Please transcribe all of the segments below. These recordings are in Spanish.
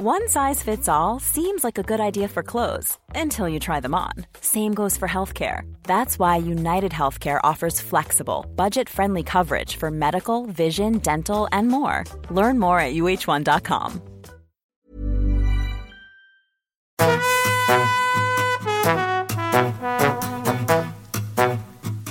One size fits all seems like a good idea for clothes until you try them on. Same goes for healthcare. That's why United Healthcare offers flexible, budget friendly coverage for medical, vision, dental, and more. Learn more at uh1.com.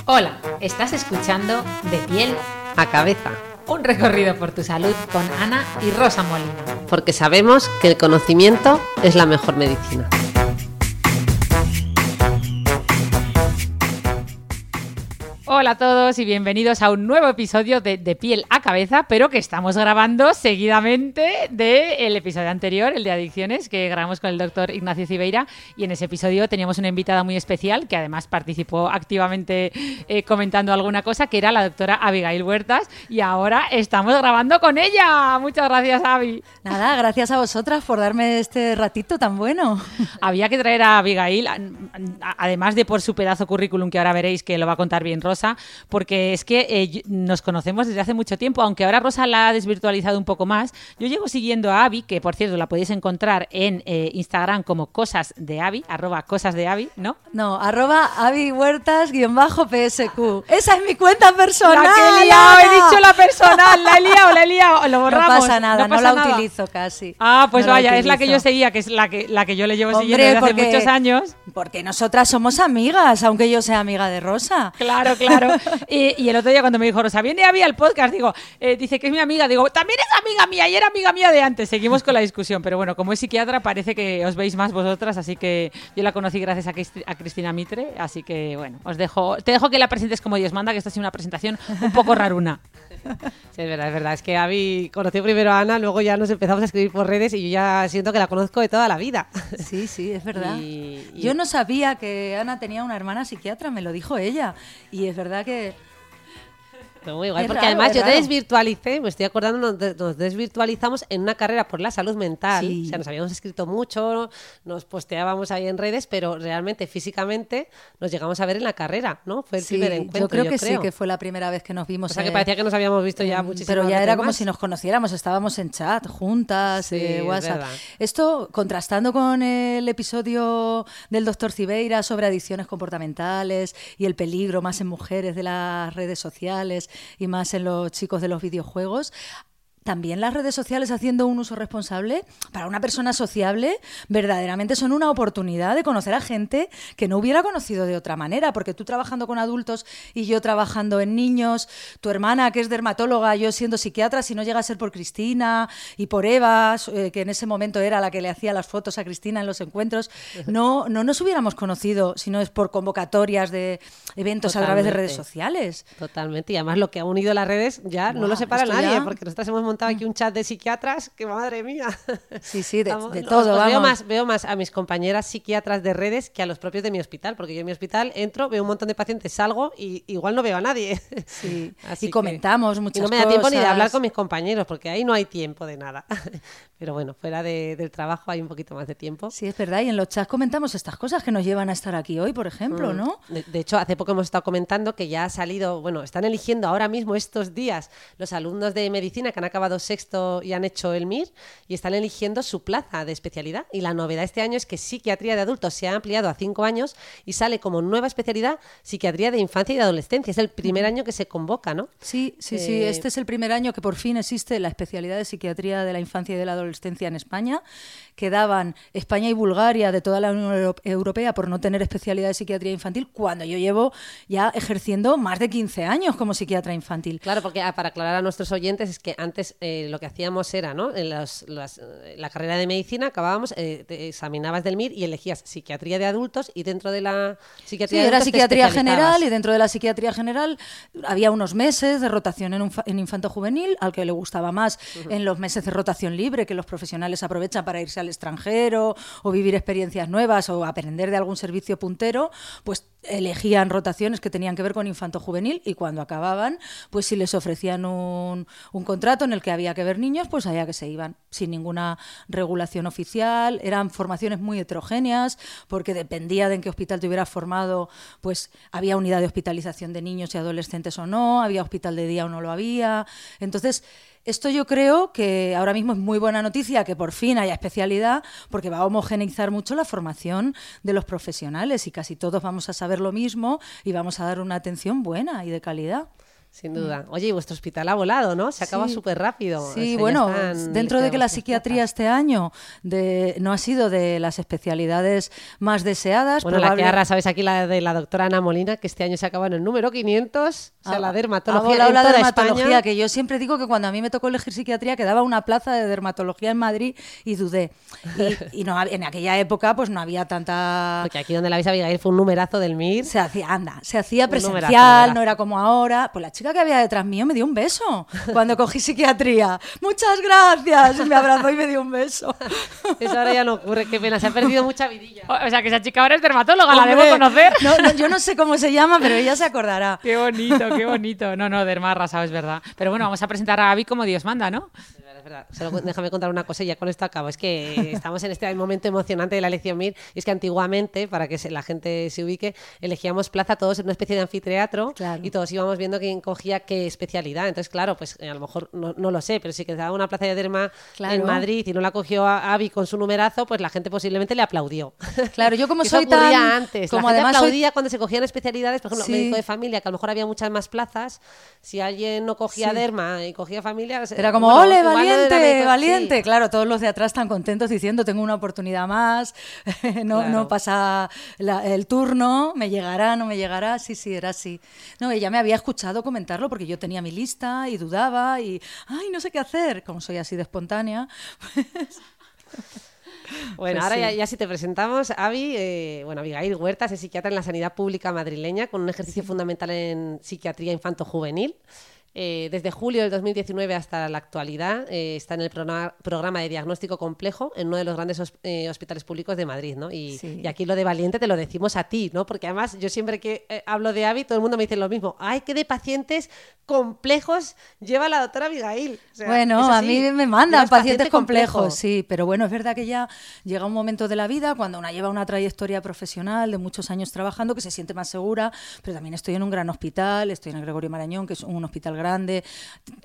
Hola, estás escuchando De piel a cabeza. Un recorrido por tu salud con Ana y Rosa Molina. Porque sabemos que el conocimiento es la mejor medicina. Hola a todos y bienvenidos a un nuevo episodio de De piel a cabeza, pero que estamos grabando seguidamente del episodio anterior, el de adicciones, que grabamos con el doctor Ignacio Cibeira. Y en ese episodio teníamos una invitada muy especial que además participó activamente eh, comentando alguna cosa, que era la doctora Abigail Huertas. Y ahora estamos grabando con ella. Muchas gracias, Avi. Nada, gracias a vosotras por darme este ratito tan bueno. Había que traer a Abigail, además de por su pedazo currículum que ahora veréis que lo va a contar bien Rosa porque es que eh, nos conocemos desde hace mucho tiempo, aunque ahora Rosa la ha desvirtualizado un poco más. Yo llego siguiendo a Avi, que por cierto la podéis encontrar en eh, Instagram como cosas de Avi, arroba cosas de Avi, ¿no? No, arroba Avi Huertas guion bajo PSQ. Esa es mi cuenta personal. La que he liado, he dicho la personal, la he liado, la he liado, lo borramos. No pasa nada, no, la utilizo casi. Ah, pues vaya, es la que yo seguía, que es la que, la que yo le llevo siguiendo desde hace muchos años. Porque nosotras somos amigas, aunque yo sea amiga de Rosa. Claro, claro. Claro. Y, el otro día cuando me dijo Rosa, viene Avi al podcast, digo, eh, dice que es mi amiga, digo, también es amiga mía y era amiga mía de antes. Seguimos con la discusión, pero bueno, como es psiquiatra parece que os veis más vosotras, así que yo la conocí gracias a, Cristina Mitre, así que bueno, os dejo, te dejo que la presentes como Dios manda, que esta ha sido una presentación un poco raruna. Sí, es verdad, es verdad. Es que Avi conoció primero a Ana, luego ya nos empezamos a escribir por redes y yo ya siento que la conozco de toda la vida. Sí, sí, es verdad. Yo no sabía que Ana tenía una hermana psiquiatra, me lo dijo ella. Y es verdad que muy guay, porque además yo te desvirtualicé, me estoy acordando, nos, desvirtualizamos en una carrera por la salud mental. O sea, nos habíamos escrito mucho, nos posteábamos ahí en redes, pero realmente físicamente nos llegamos a ver en la carrera, ¿no? Fue el primer encuentro. Yo creo que sí, que fue la primera vez que nos vimos. O sea, que parecía que nos habíamos visto ya muchísimo. Pero ya era como si nos conociéramos, estábamos en chat, juntas, eh, WhatsApp. Esto contrastando con el episodio del doctor Cibeira sobre adicciones comportamentales y el peligro más en mujeres de las redes sociales y más en los chicos de los videojuegos, también las redes sociales haciendo un uso responsable para una persona sociable verdaderamente son una oportunidad de conocer a gente que no hubiera conocido de otra manera, porque tú trabajando con adultos y yo trabajando en niños, tu hermana que es dermatóloga, yo siendo psiquiatra, si no llega a ser por Cristina y por Eva, eh, que en ese momento era la que le hacía las fotos a Cristina en los encuentros, no, no nos hubiéramos conocido si no es por convocatorias de eventos a través de redes sociales. Totalmente, y además lo que ha unido las redes ya no lo separa nadie, porque nosotros hemos montado aquí un chat de psiquiatras, que madre mía. Sí, sí, de, todo. Veo, más, veo más a mis compañeras psiquiatras de redes que a los propios de mi hospital, porque yo en mi hospital entro, veo un montón de pacientes, salgo y igual no veo a nadie. Sí, y comentamos muchas cosas. No me da tiempo ni de hablar con mis compañeros, porque ahí no hay tiempo de nada. Pero bueno, fuera del trabajo hay un poquito más de tiempo. Sí, es verdad. Y en los chats comentamos estas cosas que nos llevan a estar aquí hoy, por ejemplo, mm. ¿no? De, hecho, hace poco hemos estado comentando que ya ha salido, bueno, están eligiendo ahora mismo estos días los alumnos de medicina que han acabado sexto y han hecho el MIR y están eligiendo su plaza de especialidad. Y la novedad este año es que psiquiatría de adultos se ha ampliado a cinco años y sale como nueva especialidad psiquiatría de infancia y de adolescencia. Es el primer año que se convoca, ¿no? Sí, sí, sí. Eh, este es el primer año que por fin existe la especialidad de psiquiatría de la infancia y de la adolescencia en España, quedaban España y Bulgaria de toda la Unión Europea por no tener especialidad de psiquiatría infantil, cuando yo llevo ya ejerciendo más de 15 años como psiquiatra infantil. Claro, porque ah, para aclarar a nuestros oyentes es que antes eh, lo que hacíamos era, ¿no? En la carrera de medicina acabábamos, eh, examinabas del MIR y elegías psiquiatría de adultos y dentro de la psiquiatría sí, era psiquiatría general y dentro de la psiquiatría general había unos meses de rotación en, en infanto juvenil, al que le gustaba más en los meses de rotación libre que los profesionales aprovechan para irse al extranjero o vivir experiencias nuevas o aprender de algún servicio puntero, pues elegían rotaciones que tenían que ver con infanto juvenil y cuando acababan, pues si les ofrecían un, contrato en el que había que ver niños, pues allá que se iban, sin ninguna regulación oficial. Eran formaciones muy heterogéneas, porque dependía de en qué hospital te hubieras formado, pues había unidad de hospitalización de niños y adolescentes o no, había hospital de día o no lo había. Entonces, esto yo creo que ahora mismo es muy buena noticia que por fin haya especialidad porque va a homogeneizar mucho la formación de los profesionales y casi todos vamos a saber lo mismo y vamos a dar una atención buena y de calidad. Sin duda. Mm. Oye, y vuestro hospital ha volado, ¿no? Se acaba súper rápido. Sí, bueno, dentro de que la psiquiatría este año de, no ha sido de las especialidades más deseadas. Bueno, la que ahora sabes aquí la de la doctora Ana Molina, que este año se acaba en el número 500, o sea, ah, la dermatología. Ha la dermatología, que yo siempre digo que cuando a mí me tocó elegir psiquiatría quedaba una plaza de dermatología en Madrid y dudé. Y, no, en aquella época pues no había tanta... Porque aquí donde la habéis Abigail fue un numerazo del MIR. Se hacía, anda, se hacía presencial, no era como ahora. Pues la chica que había detrás mío me dio un beso cuando cogí psiquiatría. Muchas gracias. Me abrazó y me dio un beso. Eso ahora ya no ocurre. Qué pena, se ha perdido mucha vidilla. O, sea, que esa chica ahora es dermatóloga, la debo conocer. yo no sé cómo se llama, pero ella se acordará. Qué bonito, qué bonito. No, no, derma arrasado, es verdad. Pero bueno, vamos a presentar a Avi como Dios manda, ¿no? déjame contar una cosa y ya con esto acabo. Es que estamos en este momento emocionante de la elección MIR. Y es que antiguamente, para que la gente se ubique, elegíamos plaza todos en una especie de anfiteatro y todos íbamos viendo quién cogía qué especialidad. Entonces, claro, pues eh, a lo mejor no, lo sé, pero si quedaba una plaza de derma en Madrid y no la cogió a Avi con su numerazo, pues la gente posiblemente le aplaudió. Claro, yo como soy tan... antes. Como la gente aplaudía cuando se cogían especialidades, por ejemplo, médico de familia, que a lo mejor había muchas más plazas. Si alguien no cogía derma y cogía familia... Era como, ole, valiente valiente, valiente. Claro, todos los de atrás están contentos diciendo, tengo una oportunidad más, no, no pasa el turno, me llegará, no me llegará. Sí, sí, era así. No, ella me había escuchado comentarlo porque yo tenía mi lista y dudaba y, ay, no sé qué hacer, como soy así de espontánea. Bueno, pues ahora ya, si te presentamos, Avi, eh, bueno, Abigail Huertas es psiquiatra en la sanidad pública madrileña con un ejercicio fundamental en psiquiatría infanto-juvenil. Eh, desde julio del 2019 hasta la actualidad eh, está en el programa de diagnóstico complejo en uno de los grandes eh, hospitales públicos de Madrid, ¿no? Y, aquí lo de valiente te lo decimos a ti, ¿no? Porque además yo siempre que hablo de AVI todo el mundo me dice lo mismo. ¡Ay, qué de pacientes complejos lleva la doctora Abigail! bueno, a mí me mandan pacientes, complejos, sí, pero bueno, es verdad que ya llega un momento de la vida cuando una lleva una trayectoria profesional de muchos años trabajando que se siente más segura, pero también estoy en un gran hospital, estoy en el Gregorio Marañón, que es un hospital grande grande,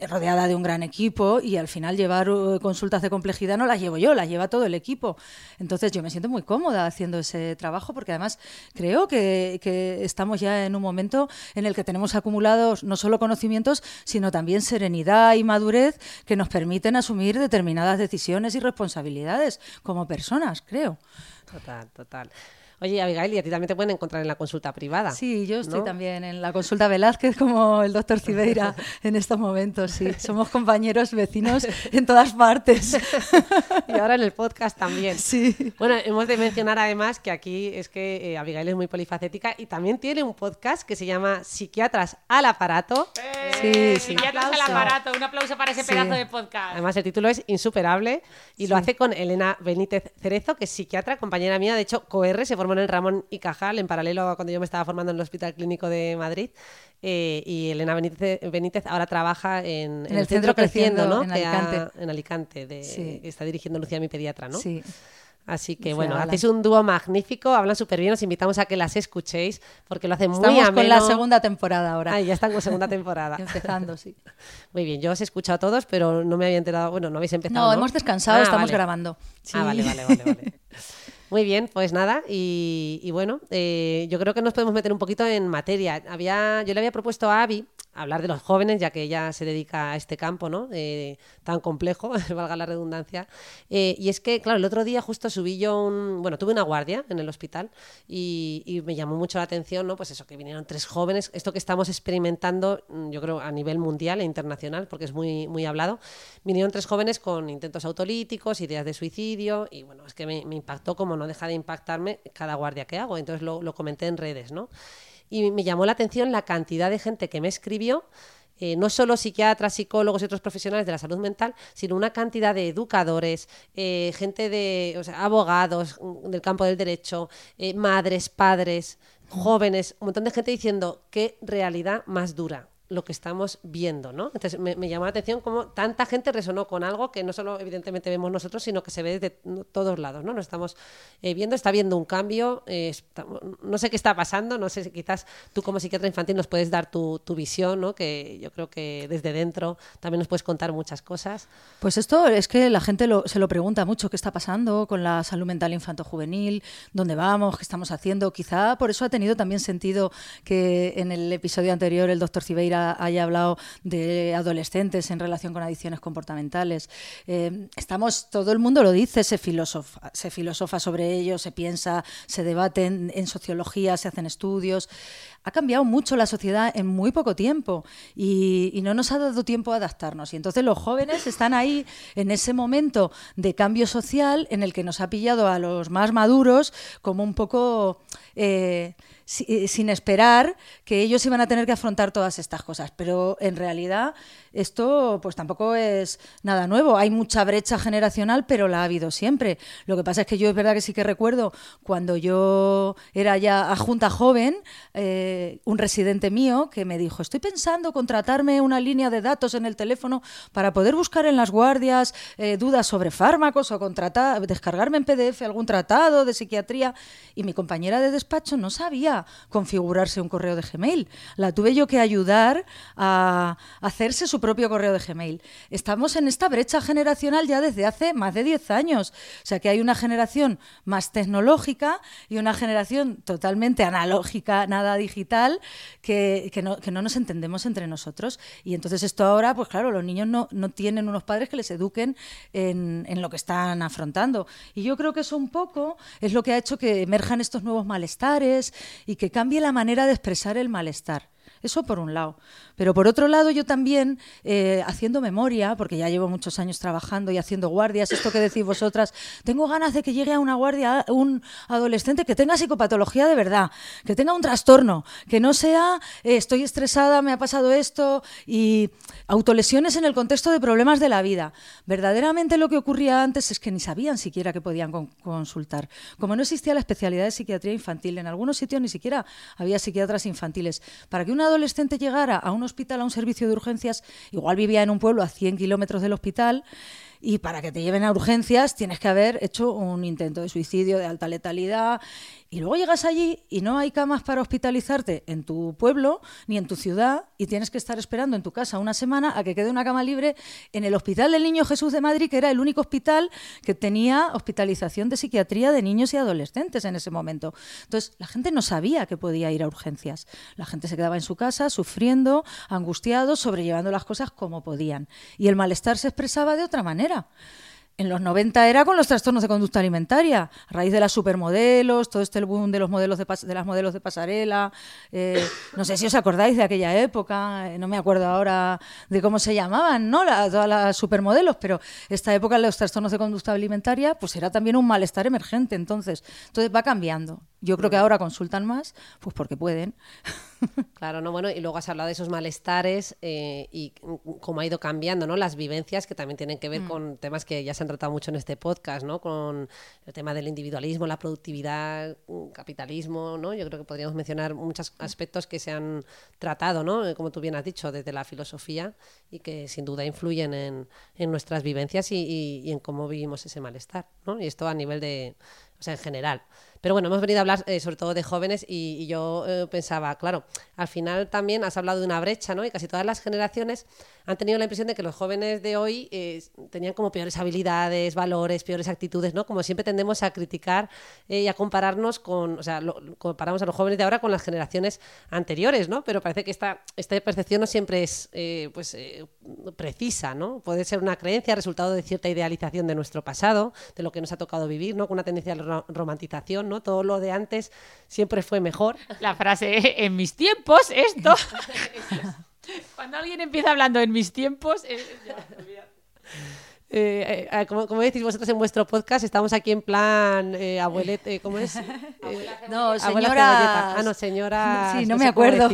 rodeada de un gran equipo y al final llevar uh, consultas de complejidad no las llevo yo, las lleva todo el equipo. Entonces yo me siento muy cómoda haciendo ese trabajo porque además creo que, que estamos ya en un momento en el que tenemos acumulados no solo conocimientos, sino también serenidad y madurez que nos permiten asumir determinadas decisiones y responsabilidades como personas, creo. Total, total. Oye, Abigail, y a ti también te pueden encontrar en la consulta privada. Sí, yo estoy también en la consulta Velázquez como el doctor Cibeira en estos momentos, sí. Somos compañeros, vecinos en todas partes. y ahora en el podcast también. Sí. Bueno, hemos de mencionar además que aquí es que eh, Abigail es muy polifacética y también tiene un podcast que se llama Psiquiatras al aparato. ¡Eh! sí, Psiquiatras al aparato. Un aplauso para ese pedazo de podcast. Además, el título es insuperable y lo hace con Elena Benítez Cerezo, que es psiquiatra, compañera mía. De hecho, COR se formó en el Ramón y Cajal, en paralelo a cuando yo me estaba formando en el Hospital Clínico de Madrid. Eh, y Elena Benítez, ahora trabaja en, el, Centro, Creciendo, ¿no? En Alicante. en Alicante, de, está dirigiendo Lucía, mi pediatra, ¿no? Sí. Así que bueno, hacéis un dúo magnífico, hablan súper bien, os invitamos a que las escuchéis porque lo hacen muy Estamos con la segunda temporada ahora. Ah, ya están con segunda temporada. Empezando, sí. Muy bien, yo os he escuchado a todos, pero no me había enterado, bueno, no habéis empezado. No, hemos descansado, ah, estamos grabando. Ah, vale, vale, vale. vale. Muy bien, pues nada, y, bueno, eh, yo creo que nos podemos meter un poquito en materia. Había, yo le había propuesto a Avi hablar de los jóvenes, ya que ella se dedica a este campo, ¿no? Eh, tan complejo, valga la redundancia. Eh, y es que, claro, el otro día justo subí yo un, bueno, tuve una guardia en el hospital y, me llamó mucho la atención, ¿no? Pues eso, que vinieron tres jóvenes, esto que estamos experimentando, mm, yo creo, a nivel mundial e internacional, porque es muy, muy hablado, vinieron tres jóvenes con intentos autolíticos, ideas de suicidio, y bueno, es que me, impactó como no deja de impactarme cada guardia que hago, entonces lo, lo comenté en redes, ¿no? Y me llamó la atención la cantidad de gente que me escribió. Eh, no solo psiquiatras, psicólogos y otros profesionales de la salud mental, sino una cantidad de educadores, eh, gente de abogados mm, del campo del derecho, eh, madres, padres, jóvenes, un montón de gente diciendo qué realidad más dura lo que estamos viendo, ¿no? Entonces me, llamó la atención cómo tanta gente resonó con algo que no solo evidentemente vemos nosotros, sino que se ve de todos lados, ¿no? Nos estamos eh, viendo, está viendo un cambio, eh, no sé qué está pasando, no sé si quizás tú como psiquiatra infantil nos puedes dar tu, visión, ¿no? Que yo creo que desde dentro también nos puedes contar muchas cosas. Pues esto es que la gente se lo pregunta mucho, ¿qué está pasando con la salud mental infanto-juvenil? ¿Dónde vamos? ¿Qué estamos haciendo? Quizá por eso ha tenido también sentido que en el episodio anterior el doctor Cibeira haya hablado de adolescentes en relación con adicciones comportamentales. Eh, estamos, todo el mundo lo dice, se filosofa, se filosofa sobre ello, se piensa, se debate en sociología, se hacen estudios ha cambiado mucho la sociedad en muy poco tiempo y, no nos ha dado tiempo a adaptarnos. Y entonces los jóvenes están ahí en ese momento de cambio social en el que nos ha pillado a los más maduros como un poco... Eh, sin esperar que ellos iban a tener que afrontar todas estas cosas. Pero en realidad esto pues tampoco es nada nuevo. Hay mucha brecha generacional, pero la ha habido siempre. Lo que pasa es que yo es verdad que sí que recuerdo cuando yo era ya a junta joven, eh, un residente mío que me dijo, estoy pensando contratarme una línea de datos en el teléfono para poder buscar en las guardias eh, dudas sobre fármacos o contratar, descargarme en PDF algún tratado de psiquiatría. Y mi compañera de despacho no sabía configurarse un correo de Gmail. La tuve yo que ayudar a hacerse su propio correo de Gmail. Estamos en esta brecha generacional ya desde hace más de 10 años. O sea que hay una generación más tecnológica y una generación totalmente analógica, nada digital, que, no, nos entendemos entre nosotros. Y entonces esto ahora, pues claro, los niños no, tienen unos padres que les eduquen en, en lo que están afrontando. Y yo creo que eso un poco es lo que ha hecho que emerjan estos nuevos malestares y que cambie la manera de expresar el malestar. Eso por un lado. Pero por otro lado, yo también, eh, haciendo memoria, porque ya llevo muchos años trabajando y haciendo guardias, esto que decís vosotras, tengo ganas de que llegue a una guardia un adolescente que tenga psicopatología de verdad, que tenga un trastorno, que no sea eh, estoy estresada, me ha pasado esto y autolesiones en el contexto de problemas de la vida. Verdaderamente lo que ocurría antes es que ni sabían siquiera que podían consultar. Como no existía la especialidad de psiquiatría infantil, en algunos sitios ni siquiera había psiquiatras infantiles. Para que una adolescente llegara a un hospital, a un servicio de urgencias, igual vivía en un pueblo a 100 kilómetros del hospital, y para que te lleven a urgencias tienes que haber hecho un intento de suicidio de alta letalidad y luego llegas allí y no hay camas para hospitalizarte en tu pueblo ni en tu ciudad y tienes que estar esperando en tu casa una semana a que quede una cama libre en el Hospital del Niño Jesús de Madrid, que era el único hospital que tenía hospitalización de psiquiatría de niños y adolescentes en ese momento. Entonces, la gente no sabía que podía ir a urgencias. La gente se quedaba en su casa sufriendo, angustiado, sobrellevando las cosas como podían. Y el malestar se expresaba de otra manera. En los 90 era con los trastornos de conducta alimentaria, a raíz de las supermodelos, todo este boom de los modelos de, de las modelos de pasarela. Eh, no sé si os acordáis de aquella época, eh, no me acuerdo ahora de cómo se llamaban, ¿no? todas las supermodelos, pero esta época los trastornos de conducta alimentaria, pues era también un malestar emergente. Entonces, entonces va cambiando. Yo creo que ahora consultan más, pues porque pueden. Claro, no, bueno, y luego has hablado de esos malestares eh, y cómo ha ido cambiando, ¿no? Las vivencias que también tienen que ver mm. con temas que ya se han tratado mucho en este podcast, ¿no? Con el tema del individualismo, la productividad, mm, capitalismo, ¿no? Yo creo que podríamos mencionar muchos aspectos que se han tratado, ¿no? Eh, como tú bien has dicho, desde la filosofía y que sin duda influyen en, nuestras vivencias y, y en cómo vivimos ese malestar, ¿no? Y esto a nivel de, o sea, en general. Pero bueno, hemos venido a hablar eh, sobre todo de jóvenes y, yo eh, pensaba, claro, al final también has hablado de una brecha, ¿no? Y casi todas las generaciones han tenido la impresión de que los jóvenes de hoy eh, tenían como peores habilidades, valores, peores actitudes, ¿no? Como siempre tendemos a criticar y a compararnos con, o sea, comparamos a los jóvenes de ahora con las generaciones anteriores, ¿no? Pero parece que esta, esta percepción no siempre es, pues, precisa, ¿no? Puede ser una creencia, resultado de cierta idealización de nuestro pasado, de lo que nos ha tocado vivir, ¿no? Con una tendencia a la romantización, todo lo de antes siempre fue mejor. La frase, en mis tiempos, esto. Cuando alguien empieza hablando en mis tiempos, eh, eh, eh, como, decís vosotros en vuestro podcast, estamos aquí en plan eh, abuelete, ¿cómo es? no, señora. Ah, no, señora. Sí, no, me acuerdo.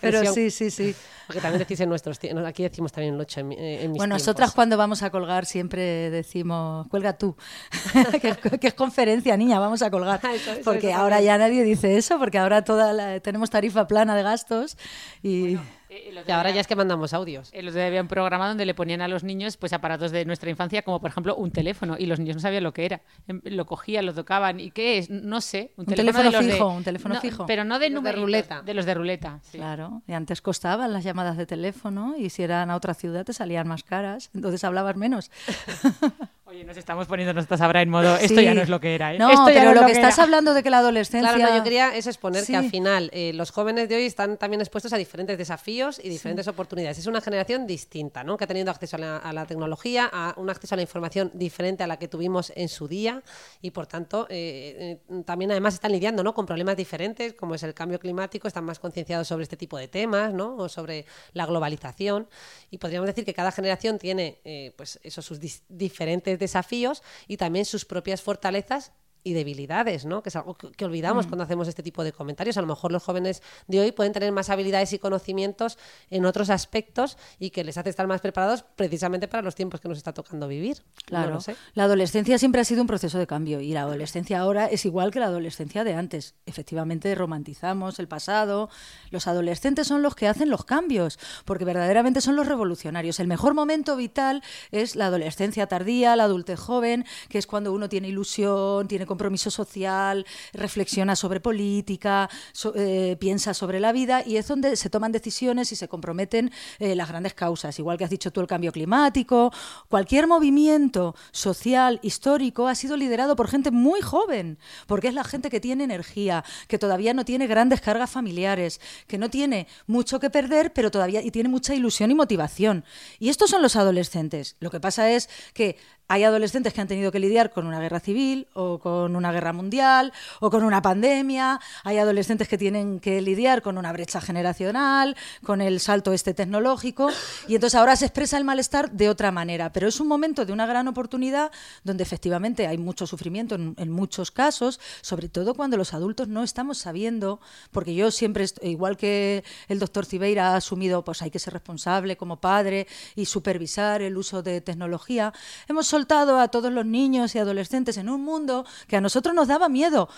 Pero sí, sí, sí. Porque también decís en nuestros aquí decimos también el 8 en, en mis Bueno, nosotras cuando vamos a colgar siempre decimos, cuelga tú, que, es conferencia, niña, vamos a colgar. Ah, porque ahora ya nadie dice eso, porque ahora toda tenemos tarifa plana de gastos y... Eh, y ahora ya es que mandamos audios. El otro había un programa donde le ponían a los niños pues aparatos de nuestra infancia, como por ejemplo un teléfono, y los niños no sabían lo que era. Em, lo cogían, lo tocaban, ¿y qué es? No sé. Un, teléfono, fijo, un teléfono fijo. Pero no de número de ruleta. De los de ruleta. Claro, y antes costaban las llamadas de teléfono, y si eran a otra ciudad te salían más caras, entonces hablabas menos. Oye, nos estamos poniendo nosotras ahora en modo, esto ya no es lo que era. ¿eh? No, pero lo, que, estás hablando de que la adolescencia... Claro, yo quería es exponer que al final eh, los jóvenes de hoy están también expuestos a diferentes desafíos y diferentes oportunidades. Es una generación distinta, ¿no? Que ha tenido acceso a la, tecnología, a un acceso a la información diferente a la que tuvimos en su día y, por tanto, eh, también además están lidiando ¿no? con problemas diferentes, como es el cambio climático, están más concienciados sobre este tipo de temas, ¿no? O sobre la globalización. Y podríamos decir que cada generación tiene, pues, esos sus diferentes desafíos y también sus propias fortalezas y debilidades, ¿no? Que es algo que, olvidamos mm. cuando hacemos este tipo de comentarios. A lo mejor los jóvenes de hoy pueden tener más habilidades y conocimientos en otros aspectos y que les hace estar más preparados precisamente para los tiempos que nos está tocando vivir. Claro. La adolescencia siempre ha sido un proceso de cambio y la adolescencia ahora es igual que la adolescencia de antes. Efectivamente romantizamos el pasado. Los adolescentes son los que hacen los cambios porque verdaderamente son los revolucionarios. El mejor momento vital es la adolescencia tardía, la adultez joven, que es cuando uno tiene ilusión, tiene compromiso social, reflexiona sobre política, eh, piensa sobre la vida y es donde se toman decisiones y se comprometen eh, las grandes causas. Igual que has dicho tú el cambio climático, cualquier movimiento social, histórico, ha sido liderado por gente muy joven, porque es la gente que tiene energía, que todavía no tiene grandes cargas familiares, que no tiene mucho que perder, pero todavía y tiene mucha ilusión y motivación. Y estos son los adolescentes. Lo que pasa es que hay adolescentes que han tenido que lidiar con una guerra civil o con una guerra mundial o con una pandemia. Hay adolescentes que tienen que lidiar con una brecha generacional, con el salto este tecnológico. Y entonces ahora se expresa el malestar de otra manera. Pero es un momento de una gran oportunidad donde efectivamente hay mucho sufrimiento en, en muchos casos, sobre todo cuando los adultos no estamos sabiendo, porque yo siempre, igual que el doctor Cibeira ha asumido, pues hay que ser responsable como padre y supervisar el uso de tecnología, hemos a todos los niños y adolescentes en un mundo que a nosotros nos daba miedo.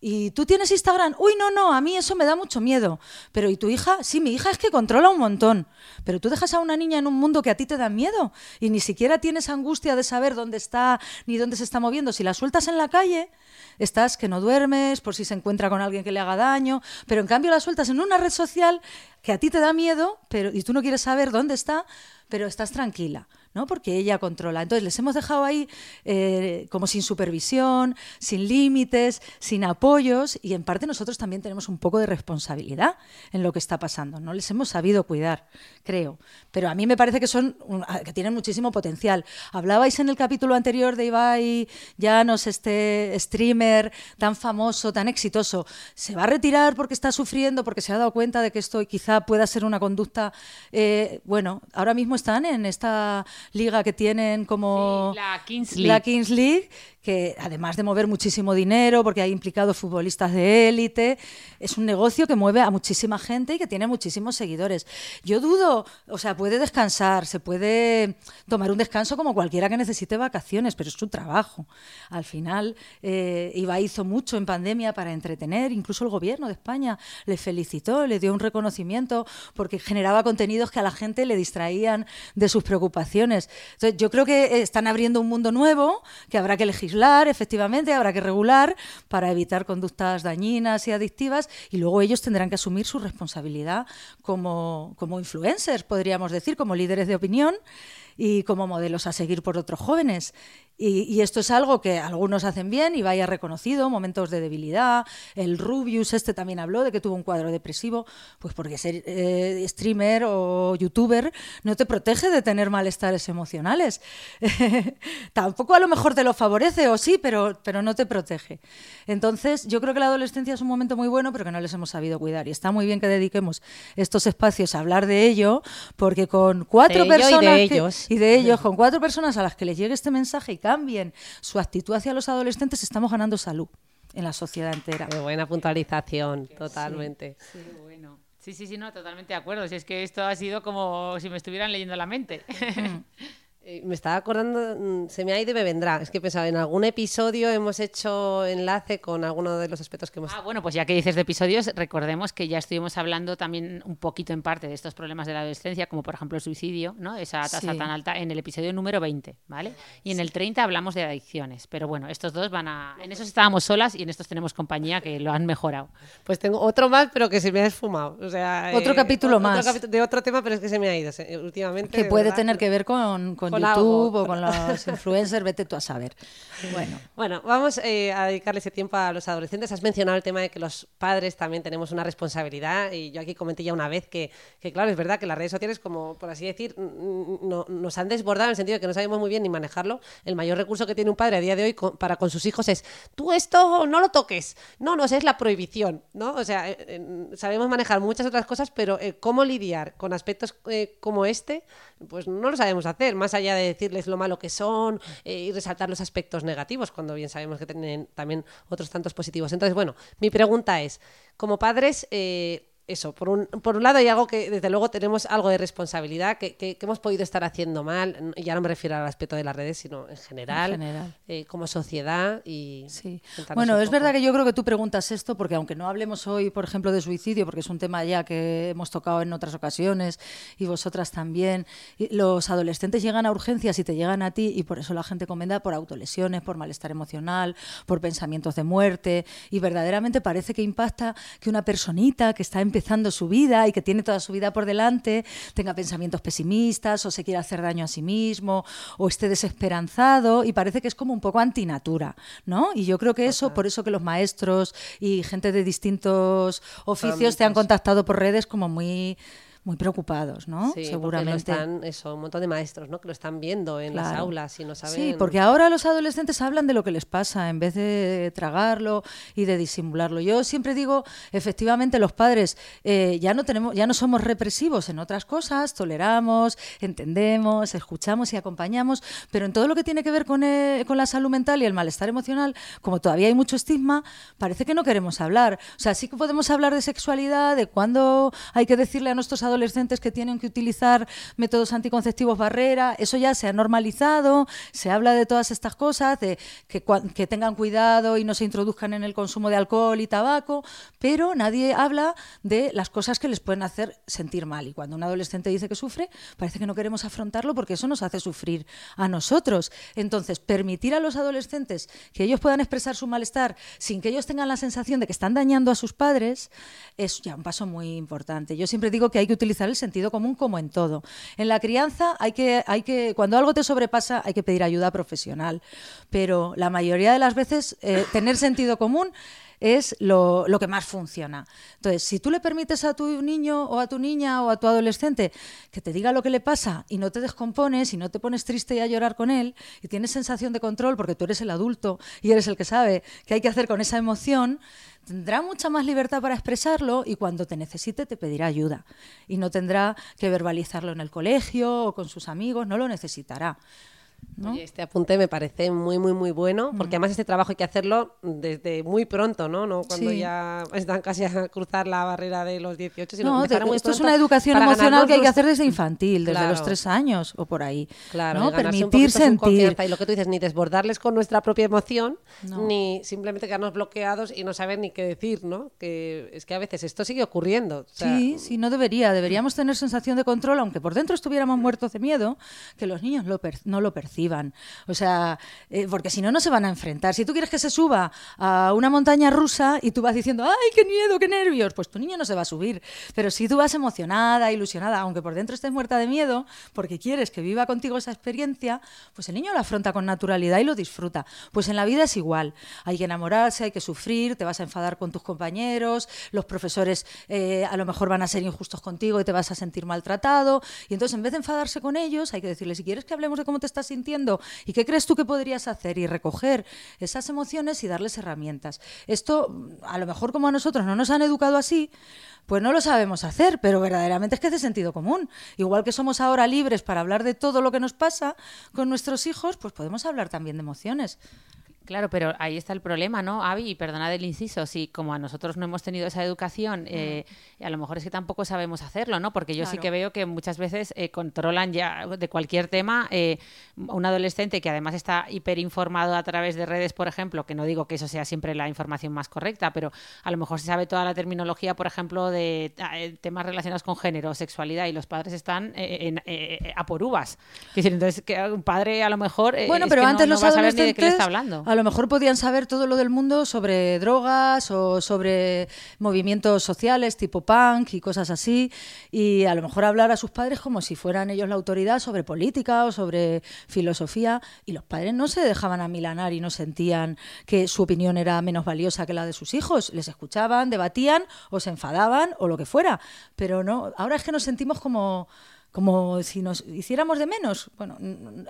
¿Y tú tienes Instagram? Uy, no, no, a mí eso me da mucho miedo. Pero ¿y tu hija? Sí, mi hija es que controla un montón. Pero tú dejas a una niña en un mundo que a ti te da miedo y ni siquiera tienes angustia de saber dónde está ni dónde se está moviendo. Si la sueltas en la calle, estás que no duermes por si se encuentra con alguien que le haga daño. Pero en cambio la sueltas en una red social que a ti te da miedo pero, y tú no quieres saber dónde está, pero estás tranquila. ¿No? porque ella controla. Entonces les hemos dejado ahí eh, como sin supervisión, sin límites, sin apoyos y en parte nosotros también tenemos un poco de responsabilidad en lo que está pasando. No les hemos sabido cuidar, creo. Pero a mí me parece que son que tienen muchísimo potencial. Hablabais en el capítulo anterior de Ibai Llanos, este streamer tan famoso, tan exitoso. ¿Se va a retirar porque está sufriendo, porque se ha dado cuenta de que esto quizá pueda ser una conducta? Eh, bueno, ahora mismo están en esta liga que tienen como la, Kings la Kings League, que además de mover muchísimo dinero, porque hay implicados futbolistas de élite, es un negocio que mueve a muchísima gente y que tiene muchísimos seguidores. Yo dudo, o sea, puede descansar, se puede tomar un descanso como cualquiera que necesite vacaciones, pero es su trabajo. Al final, eh, Iba hizo mucho en pandemia para entretener, incluso el gobierno de España le felicitó, le dio un reconocimiento porque generaba contenidos que a la gente le distraían de sus preocupaciones. Entonces, yo creo que están abriendo un mundo nuevo que habrá que efectivamente, habrá que regular para evitar conductas dañinas y adictivas y luego ellos tendrán que asumir su responsabilidad como, como influencers, podríamos decir, como líderes de opinión y como modelos a seguir por otros jóvenes. Y, esto es algo que algunos hacen bien y vaya reconocido, momentos de debilidad. El Rubius este también habló de que tuvo un cuadro depresivo, pues porque ser eh, streamer o youtuber no te protege de tener malestares emocionales. Tampoco a lo mejor te lo favorece, o sí, pero, pero no te protege. Entonces, yo creo que la adolescencia es un momento muy bueno, pero que no les hemos sabido cuidar. Y está muy bien que dediquemos estos espacios a hablar de ello, porque con cuatro personas... Y de ellos. Y de ellos, con cuatro personas a las que les llegue este mensaje y cambien su actitud hacia los adolescentes, estamos ganando salud en la sociedad entera. Qué buena puntualización, totalmente. Sí, bueno. Sí, sí, sí, no, totalmente de acuerdo. Si es que esto ha sido como si me estuvieran leyendo la mente. Eh, me estaba acordando, mm, se me ha ido y me vendrá. Es que pensaba, en algún episodio hemos hecho enlace con alguno de los aspectos que hemos... Ah, bueno, pues ya que dices de episodios, recordemos que ya estuvimos hablando también un poquito en parte de estos problemas de la adolescencia, como por ejemplo el suicidio, ¿no? Esa tasa tan alta en el episodio número 20, ¿vale? Y en el 30 hablamos de adicciones. Pero bueno, estos dos van a... En esos estábamos solas y en estos tenemos compañía que lo han mejorado. Pues tengo otro más, pero que se me ha esfumado. O sea, otro eh, capítulo más. de otro tema, pero es que se me ha ido últimamente. Que puede tener que ver con, con YouTube o con los influencers, vete tú a saber. Bueno, bueno vamos eh, a dedicarle ese tiempo a los adolescentes. Has mencionado el tema de que los padres también tenemos una responsabilidad y yo aquí comenté ya una vez que, que claro, es verdad que las redes sociales, como por así decir, no, nos han desbordado en el sentido de que no sabemos muy bien ni manejarlo. El mayor recurso que tiene un padre a día de hoy para con sus hijos es, tú esto no lo toques. No, no, es la prohibición, ¿no? O sea, eh, sabemos manejar muchas otras cosas, pero eh, cómo lidiar con aspectos como este, pues no lo sabemos hacer, más allá de decirles lo malo que son eh, y resaltar los aspectos negativos, cuando bien sabemos que tienen también otros tantos positivos. Entonces, bueno, mi pregunta es, como padres, eh, eso, por un, por un lado hay algo que desde luego tenemos algo de responsabilidad que, que, hemos podido estar haciendo mal, ya no me refiero al aspecto de las redes, sino en general, eh, como sociedad y... Sí. Bueno, es verdad que yo creo que tú preguntas esto porque aunque no hablemos hoy, por ejemplo, de suicidio, porque es un tema ya que hemos tocado en otras ocasiones y vosotras también, los adolescentes llegan a urgencias y te llegan a ti y por eso la gente comenta por autolesiones, por malestar emocional, por pensamientos de muerte y verdaderamente parece que impacta que una personita que está en empezando su vida y que tiene toda su vida por delante, tenga pensamientos pesimistas o se quiera hacer daño a sí mismo o esté desesperanzado y parece que es como un poco antinatura, ¿no? Y yo creo que eso, por eso que los maestros y gente de distintos oficios te han contactado por redes como muy muy preocupados, ¿no? Sí, Seguramente. están, eso, un montón de maestros, ¿no? Que lo están viendo en las aulas y no saben. Sí, porque ahora los adolescentes hablan de lo que les pasa en vez de tragarlo y de disimularlo. Yo siempre digo, efectivamente, los padres eh, ya no tenemos, ya no somos represivos en otras cosas, toleramos, entendemos, escuchamos y acompañamos, pero en todo lo que tiene que ver con, eh, con la salud mental y el malestar emocional, como todavía hay mucho estigma, parece que no queremos hablar. O sea, sí que podemos hablar de sexualidad, de cuándo hay que decirle a nuestros adolescentes adolescentes que tienen que utilizar métodos anticonceptivos barrera, eso ya se ha normalizado, se habla de todas estas cosas, de que, tengan cuidado y no se introduzcan en el consumo de alcohol y tabaco, pero nadie habla de las cosas que les pueden hacer sentir mal. Y cuando un adolescente dice que sufre, parece que no queremos afrontarlo porque eso nos hace sufrir a nosotros. Entonces, permitir a los adolescentes que ellos puedan expresar su malestar sin que ellos tengan la sensación de que están dañando a sus padres es ya un paso muy importante. Yo siempre digo que hay que utilizar utilizar el sentido común como en todo. En la crianza hay que, hay que, cuando algo te sobrepasa, hay que pedir ayuda profesional. Pero la mayoría de las veces eh, tener sentido común es lo, lo, que más funciona. Entonces, si tú le permites a tu niño o a tu niña o a tu adolescente que te diga lo que le pasa y no te descompones y no te pones triste y a llorar con él y tienes sensación de control porque tú eres el adulto y eres el que sabe qué hay que hacer con esa emoción, tendrá mucha más libertad para expresarlo y cuando te necesite te pedirá ayuda. Y no tendrá que verbalizarlo en el colegio o con sus amigos, no lo necesitará este apunte me parece muy, muy, muy bueno, porque además este trabajo hay que hacerlo desde muy pronto, ¿no? no cuando ya están casi a cruzar la barrera de los 18, sino no, esto es una educación emocional que hay que hacer desde infantil, desde los tres años o por ahí. Claro, ¿no? permitir sentir. Y lo que tú dices, ni desbordarles con nuestra propia emoción, ni simplemente quedarnos bloqueados y no saber ni qué decir, ¿no? Que es que a veces esto sigue ocurriendo. sí, sí, no debería. Deberíamos tener sensación de control, aunque por dentro estuviéramos muertos de miedo, que los niños no lo perciban o sea, eh, porque si no, no se van a enfrentar. Si tú quieres que se suba a una montaña rusa y tú vas diciendo, ¡ay, qué miedo, qué nervios! Pues tu niño no se va a subir. Pero si tú vas emocionada, ilusionada, aunque por dentro estés muerta de miedo, porque quieres que viva contigo esa experiencia, pues el niño lo afronta con naturalidad y lo disfruta. Pues en la vida es igual. Hay que enamorarse, hay que sufrir, te vas a enfadar con tus compañeros, los profesores eh, a lo mejor van a ser injustos contigo y te vas a sentir maltratado. Y entonces, en vez de enfadarse con ellos, hay que decirles, si quieres que hablemos de cómo te estás sintiendo, y qué crees tú que podrías hacer y recoger esas emociones y darles herramientas. Esto, a lo mejor como a nosotros no nos han educado así, pues no lo sabemos hacer, pero verdaderamente es que es de sentido común. Igual que somos ahora libres para hablar de todo lo que nos pasa con nuestros hijos, pues podemos hablar también de emociones. Claro, pero ahí está el problema, ¿no, Avi? Y perdonad el inciso, si como a nosotros no hemos tenido esa educación, eh, a lo mejor es que tampoco sabemos hacerlo, ¿no? Porque yo sí que veo que muchas veces eh, controlan ya de cualquier tema eh, un adolescente que además está hiperinformado a través de redes, por ejemplo, que no digo que eso sea siempre la información más correcta, pero a lo mejor se sabe toda la terminología, por ejemplo, de temas relacionados con género, sexualidad, y los padres están a por uvas. entonces, que un padre a lo mejor bueno, pero antes no, los va a saber ni de qué le está hablando a lo mejor podían saber todo lo del mundo sobre drogas o sobre movimientos sociales tipo punk y cosas así, y a lo mejor hablar a sus padres como si fueran ellos la autoridad sobre política o sobre filosofía, y los padres no se dejaban amilanar y no sentían que su opinión era menos valiosa que la de sus hijos, les escuchaban, debatían o se enfadaban o lo que fuera, pero no, ahora es que nos sentimos como como si nos hiciéramos de menos. Bueno,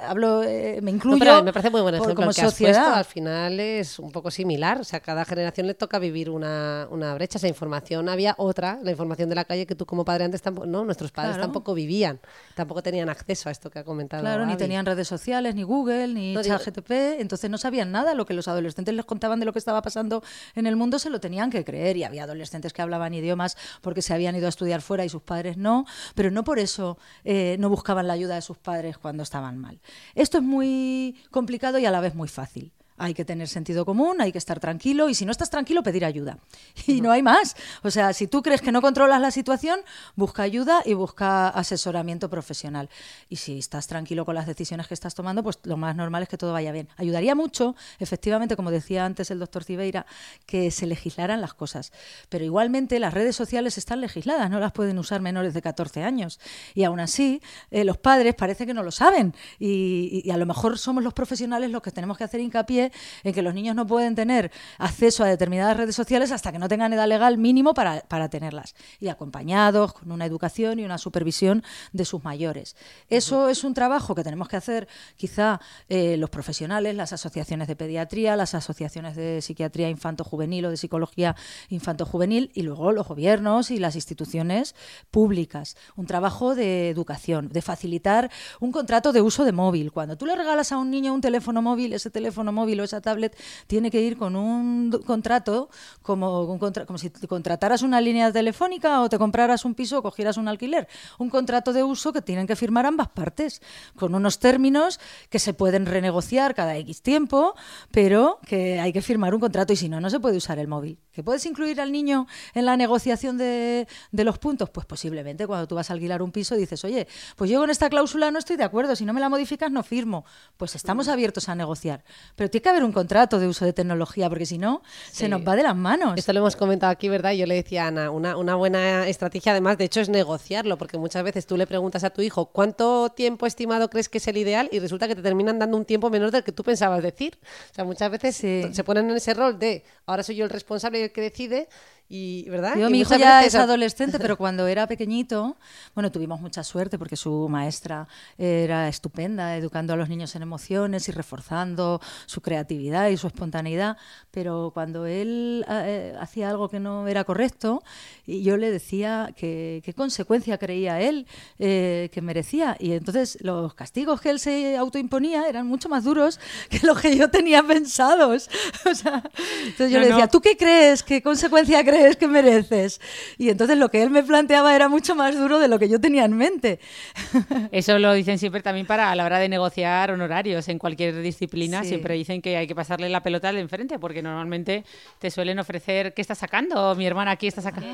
hablo, eh, me incluyo. me parece muy buen ejemplo como sociedad. al final es un poco similar. O sea, a cada generación le toca vivir una, una, brecha. Esa información había otra, la información de la calle que tú como padre antes tampoco, no, nuestros padres tampoco vivían, tampoco tenían acceso a esto que ha comentado. Claro, ni tenían redes sociales, ni Google, ni no, ChatGPT, entonces no sabían nada. Lo que los adolescentes les contaban de lo que estaba pasando en el mundo se lo tenían que creer y había adolescentes que hablaban idiomas porque se habían ido a estudiar fuera y sus padres no, pero no por eso eh, no buscaban la ayuda de sus padres cuando estaban mal. Esto es muy complicado y a la vez muy fácil. Hay que tener sentido común, hay que estar tranquilo y si no estás tranquilo, pedir ayuda. Y no hay más. O sea, si tú crees que no controlas la situación, busca ayuda y busca asesoramiento profesional. Y si estás tranquilo con las decisiones que estás tomando, pues lo más normal es que todo vaya bien. Ayudaría mucho, efectivamente, como decía antes el doctor Cibeira, que se legislaran las cosas. Pero igualmente las redes sociales están legisladas, no las pueden usar menores de 14 años. Y aún así, eh, los padres parece que no lo saben. y a lo mejor somos los profesionales los que tenemos que hacer hincapié en que los niños no pueden tener acceso a determinadas redes sociales hasta que no tengan edad legal mínimo para, tenerlas. Y acompañados con una educación y una supervisión de sus mayores. Eso es un trabajo que tenemos que hacer quizá eh, los profesionales, las asociaciones de pediatría, las asociaciones de psiquiatría infanto-juvenil o de psicología infanto-juvenil y luego los gobiernos y las instituciones públicas. Un trabajo de educación, de facilitar un contrato de uso de móvil. Cuando tú le regalas a un niño un teléfono móvil, ese teléfono móvil esa tablet tiene que ir con un contrato como, como si te contrataras una línea telefónica o te compraras un piso o cogieras un alquiler. Un contrato de uso que tienen que firmar ambas partes, con unos términos que se pueden renegociar cada X tiempo, pero que hay que firmar un contrato y si no, no se puede usar el móvil. ¿Que puedes incluir al niño en la negociación de, de los puntos? Pues posiblemente cuando tú vas a alquilar un piso dices, oye, pues yo con esta cláusula no estoy de acuerdo, si no me la modificas no firmo. Pues estamos abiertos a negociar. Pero tiene que haber un contrato de uso de tecnología, porque si no, se nos va de las manos. Esto lo hemos comentado aquí, ¿verdad? Yo le decía a Ana, una, una buena estrategia además, de hecho, es negociarlo, porque muchas veces tú le preguntas a tu hijo cuánto tiempo estimado crees que es el ideal y resulta que te terminan dando un tiempo menor del que tú pensabas decir. O sea, muchas veces se ponen en ese rol de ahora soy yo el responsable y el que decide y, ¿verdad? mi hijo ya es adolescente, pero cuando era pequeñito, bueno, tuvimos mucha suerte porque su maestra era estupenda, educando a los niños en emociones y reforzando su creatividad y su espontaneidad. Pero cuando él eh, hacía algo que no era correcto, y yo le decía que, qué consecuencia creía él eh, que merecía. Y entonces los castigos que él se autoimponía eran mucho más duros que los que yo tenía pensados. entonces yo le decía, ¿tú qué crees? ¿Qué consecuencia crees? Es que mereces? Y entonces lo que él me planteaba era mucho más duro de lo que yo tenía en mente. Eso lo dicen siempre también para a la hora de negociar honorarios en cualquier disciplina. Siempre dicen que hay que pasarle la pelota al de enfrente porque normalmente te suelen ofrecer ¿qué estás sacando? Mi hermana aquí está sacando.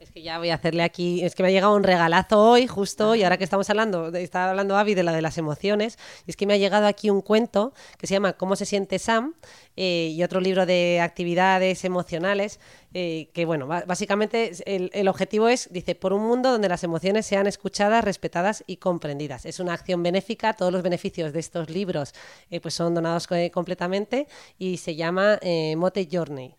es que ya voy a hacerle aquí, es que me ha llegado un regalazo hoy justo y ahora que estamos hablando, está hablando Avi de la de las emociones, y es que me ha llegado aquí un cuento que se llama ¿Cómo se siente Sam? Eh, y otro libro de actividades emocionales eh, que bueno, básicamente el, objetivo es, dice, por un mundo donde las emociones sean escuchadas, respetadas y comprendidas. Es una acción benéfica, todos los beneficios de estos libros eh, pues son donados completamente y se llama Mote Journey.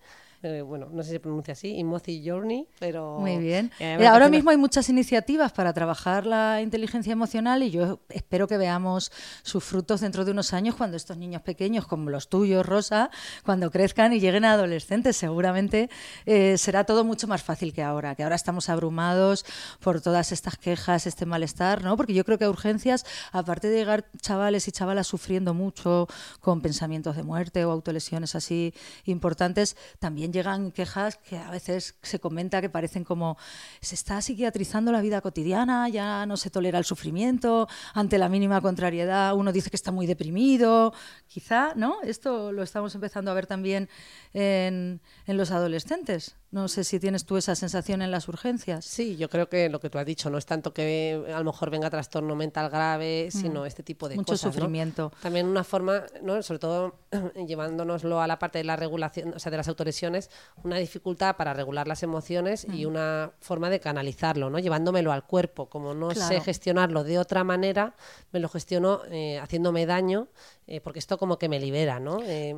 Eh, bueno, no sé si se pronuncia así, Emoji Journey, pero... Muy bien. Eh, ahora mismo hay muchas iniciativas para trabajar la inteligencia emocional y yo espero que veamos sus frutos dentro de unos años cuando estos niños pequeños, como los tuyos, Rosa, cuando crezcan y lleguen a adolescentes, seguramente eh, será todo mucho más fácil que ahora, que ahora estamos abrumados por todas estas quejas, este malestar, ¿no? Porque yo creo que a urgencias, aparte de llegar chavales y chavalas sufriendo mucho con pensamientos de muerte o autolesiones así importantes, también llegan quejas que a veces se comenta que parecen como se está psiquiatrizando la vida cotidiana, ya no se tolera el sufrimiento, ante la mínima contrariedad uno dice que está muy deprimido, quizá, ¿no? Esto lo estamos empezando a ver también en, en los adolescentes. No sé si tienes tú esa sensación en las urgencias. Sí, yo creo que lo que tú has dicho no es tanto que a lo mejor venga trastorno mental grave, mm. sino este tipo de Mucho sufrimiento. También una forma, ¿no? sobre todo llevándonoslo a la parte de la regulación, o sea, de las autolesiones, una dificultad para regular las emociones y mm. una forma de canalizarlo, ¿no? Llevándomelo al cuerpo. Como no sé gestionarlo de otra manera, me lo gestiono eh, haciéndome daño eh, porque esto como que me libera, ¿no? Eh,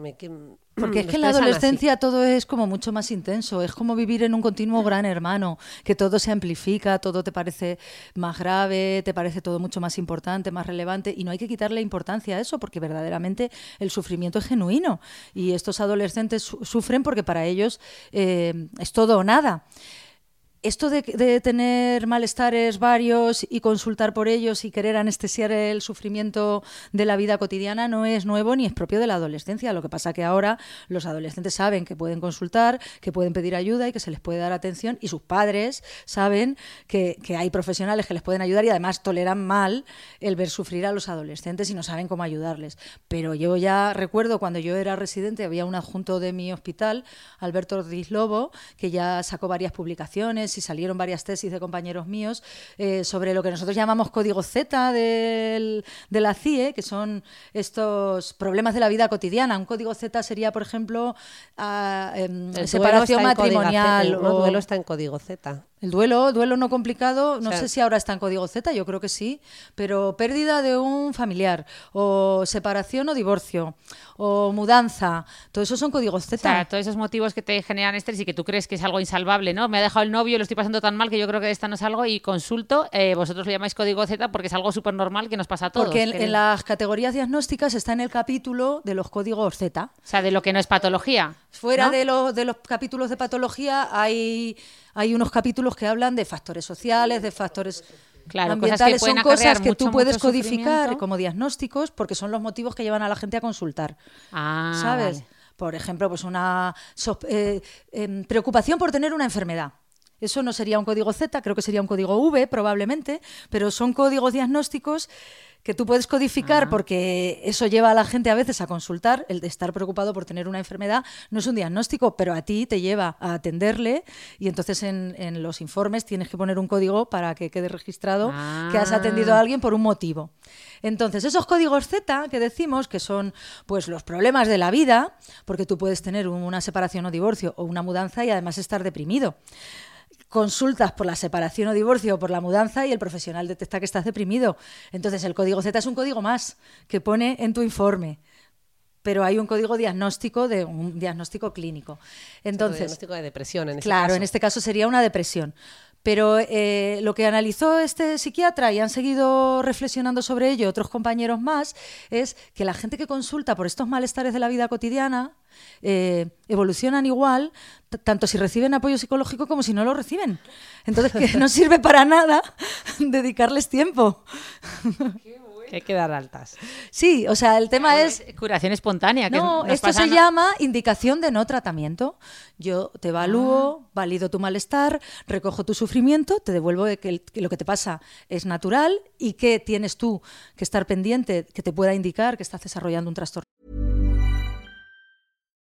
porque es que en la adolescencia todo es como mucho más intenso, es como vivir en un continuo gran hermano, que todo se amplifica, todo te parece más grave, te parece todo mucho más importante, más relevante, y no hay que quitarle importancia a eso, porque verdaderamente el sufrimiento es genuino, y estos adolescentes sufren porque para ellos eh, es todo o nada esto de, tener malestares varios y consultar por ellos y querer anestesiar el sufrimiento de la vida cotidiana no es nuevo ni es propio de la adolescencia. Lo que pasa que ahora los adolescentes saben que pueden consultar, que pueden pedir ayuda y que se les puede dar atención y sus padres saben que, hay profesionales que les pueden ayudar y además toleran mal el ver sufrir a los adolescentes y no saben cómo ayudarles. Pero yo ya recuerdo cuando yo era residente, había un adjunto de mi hospital, Alberto Ortiz Lobo, que ya sacó varias publicaciones y salieron varias tesis de compañeros míos eh, sobre lo que nosotros llamamos código Z de la CIE, que son estos problemas de la vida cotidiana. Un código Z sería, por ejemplo, ah, em, separación matrimonial. El duelo está en código Z. El duelo, duelo no complicado, no sé si ahora está en código Z, yo creo que sí, pero pérdida de un familiar, o separación o divorcio, o mudanza, todo eso son códigos Z. O sea, todos esos motivos que te generan estrés y que tú crees que es algo insalvable, ¿no? Me ha dejado el novio, lo estoy pasando tan mal que yo creo que esta no es algo y consulto, eh, vosotros lo llamáis código Z porque es algo súper normal que nos pasa a todos. Porque en, las categorías diagnósticas está en el capítulo de los códigos Z. O sea, de lo que no es patología. Fuera de, de los capítulos de patología hay hay unos capítulos que hablan de factores sociales, de factores ambientales. son cosas que tú puedes codificar como diagnósticos porque son los motivos que llevan a la gente a consultar. Ah, ¿Sabes? Por ejemplo, pues una eh, em, preocupación por tener una enfermedad. Eso no sería un código Z, creo que sería un código V probablemente, pero son códigos diagnósticos que tú puedes codificar ah. porque eso lleva a la gente a veces a consultar, el de estar preocupado por tener una enfermedad no es un diagnóstico, pero a ti te lleva a atenderle y entonces en, los informes tienes que poner un código para que quede registrado que has atendido a ah. alguien por un motivo. Entonces, esos códigos Z que decimos que son pues los problemas de la vida, porque tú puedes tener una separación o divorcio o una mudanza y además estar deprimido consultas por la separación o divorcio o por la mudanza y el profesional detecta que estás deprimido. Entonces el código Z es un código más que pone en tu informe. Pero hay un código diagnóstico de un diagnóstico clínico. Entonces, diagnóstico de depresión en este Claro, en este caso sería una depresión. Pero eh, lo que analizó este psiquiatra y han seguido reflexionando sobre ello otros compañeros más es que la gente que consulta por estos malestares de la vida cotidiana eh, evolucionan igual, tanto si reciben apoyo psicológico como si no lo reciben. Entonces, que no sirve para nada dedicarles tiempo. Hay que dar altas. Sí, o sea, el tema es... Curación espontánea. no, esto se llama indicación de no tratamiento. Yo te evalúo, ah. valido tu malestar, recojo tu sufrimiento, te devuelvo que, que, lo que te pasa es natural y que tienes tú que estar pendiente, que te pueda indicar que estás desarrollando un trastorno.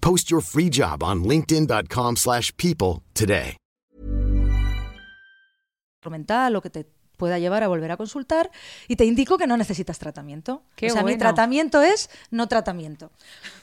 Post your free job on linkedin.com slash people today. mental que te pueda llevar a volver a consultar y te indico que no necesitas tratamiento. Qué o sea, mi tratamiento es no tratamiento.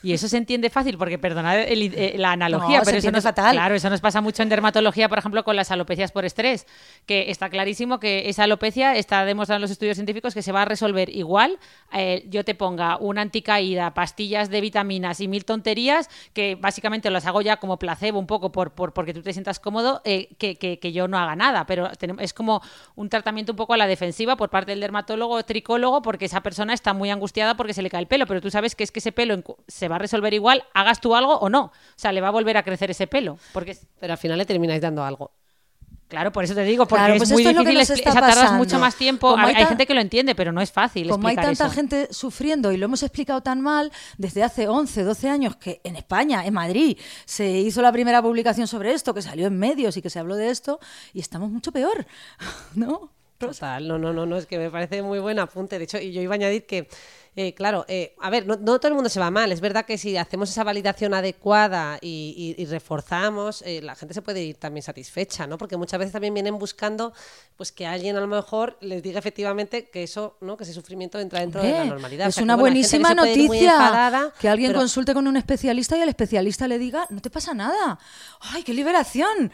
Y eso se entiende fácil, porque perdonad el- eh, la analogía, No, pero eso entiende nos, fatal. Claro, eso nos pasa mucho en dermatología, por ejemplo, con las alopecias por estrés, que está clarísimo que esa alopecia está demostrado en los estudios científicos que se va a resolver igual. eh, yo te ponga una anticaída, pastillas de vitaminas y mil tonterías, que básicamente las hago ya como placebo un poco por, por- porque tú te sientas cómodo, eh, que, que- que yo no haga nada. Pero tenemos- es como un tratamiento un poco a la defensiva por parte del dermatólogo o tricólogo, porque esa persona está muy angustiada porque se le cae el pelo, pero tú sabes que es que ese pelo se va a resolver igual, hagas tú algo o no. O sea, le va a volver a crecer ese pelo. Porque, es- Pero al final le termináis dando algo. claro, por eso te digo, porque Claro, es pues muy es difícil, o sea, tardas mucho más tiempo. Hay, gente que lo entiende, pero no es fácil Como hay tanta eso. gente sufriendo y lo hemos explicado tan mal desde hace 11, 12 años que en España, en Madrid, se hizo la primera publicación sobre esto, que salió en medios y que se habló de esto, y estamos mucho peor, ¿no? Total, no, no, no, no, es que me parece muy buen apunte. De hecho, y yo iba a añadir que, eh, claro, eh, a ver, no, no todo el mundo se va mal. Es verdad que si hacemos esa validación adecuada y, y- y reforzamos, eh, la gente se puede ir también satisfecha, ¿no? Porque muchas veces también vienen buscando, pues que alguien a lo mejor les diga efectivamente que eso, ¿no? Que ese sufrimiento entra dentro de la normalidad. O Es que, una bueno, que buenísima noticia enfadada, que alguien pero- consulte con un especialista y el especialista le diga, no te pasa nada. ¡Ay, qué liberación!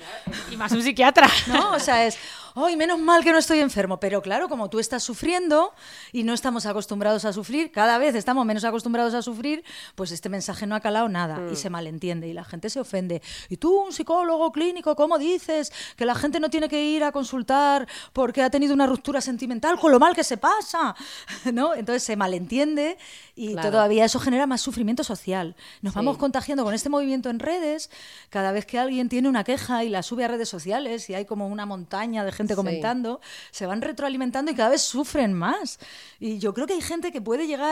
Y más un psiquiatra. ¿No? O sea, es, ¡ay, menos mal que no estoy enfermo! Pero claro, como tú estás sufriendo y no estamos acostumbrados a sufrir, cada vez estamos menos acostumbrados a sufrir, pues este mensaje no ha calado nada Mm. y se malentiende y la gente se ofende. Y tú, un psicólogo clínico, ¿cómo dices que la gente no tiene que ir a consultar porque ha tenido una ruptura sentimental con lo mal que se pasa? ¿No? Entonces se malentiende y Claro. todavía eso genera más sufrimiento social. Nos vamos contagiando con este movimiento en redes, cada vez que alguien tiene una queja y la sube a redes sociales y hay como una montaña de gente Sí. comentando, se van retroalimentando y cada vez sufren más. Y yo creo que hay gente que puede llegar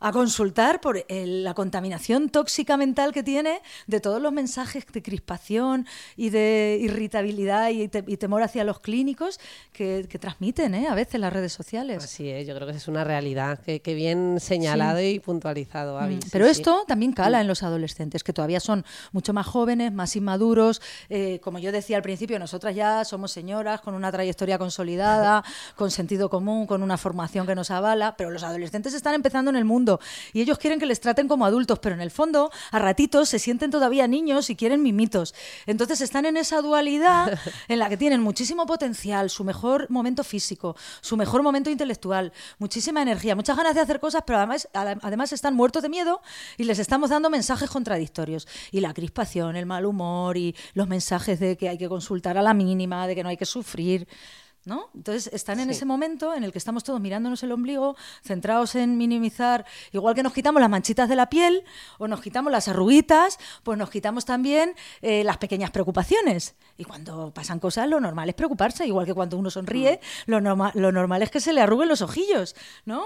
a consultar por el- la contaminación tóxica mental que tiene de todos los mensajes de crispación y de irritabilidad y, te- y temor hacia los clínicos que, que transmiten ¿eh? a veces las redes sociales. Así es, yo creo que es una realidad. Que, que bien señalado y puntualizado, Avi. Mm, sí, Pero sí. esto también cala en los adolescentes, que todavía son mucho más jóvenes, más inmaduros. Eh, como yo decía al principio, nosotras ya somos señoras con una trayectoria consolidada, con sentido común, con una formación que nos avala, pero los adolescentes están empezando en el mundo y ellos quieren que les traten como adultos, pero en el fondo, a ratitos, se sienten todavía niños y quieren mimitos. Entonces están en esa dualidad en la que tienen muchísimo potencial, su mejor momento físico, su mejor momento intelectual, muchísima energía, muchas ganas de hacer cosas, pero además, ade- además están muertos de miedo y les estamos dando mensajes contradictorios. Y la crispación, el mal humor y los mensajes de que hay que consultar a la mínima, de que no hay que sufrir. ¿No? Entonces están en Sí. ese momento en el que estamos todos mirándonos el ombligo, centrados en minimizar, igual que nos quitamos las manchitas de la piel o nos quitamos las arruguitas, pues nos quitamos también eh, las pequeñas preocupaciones. Y cuando pasan cosas, lo normal es preocuparse, igual que cuando uno sonríe, lo, norma- lo normal es que se le arruguen los ojillos, ¿no?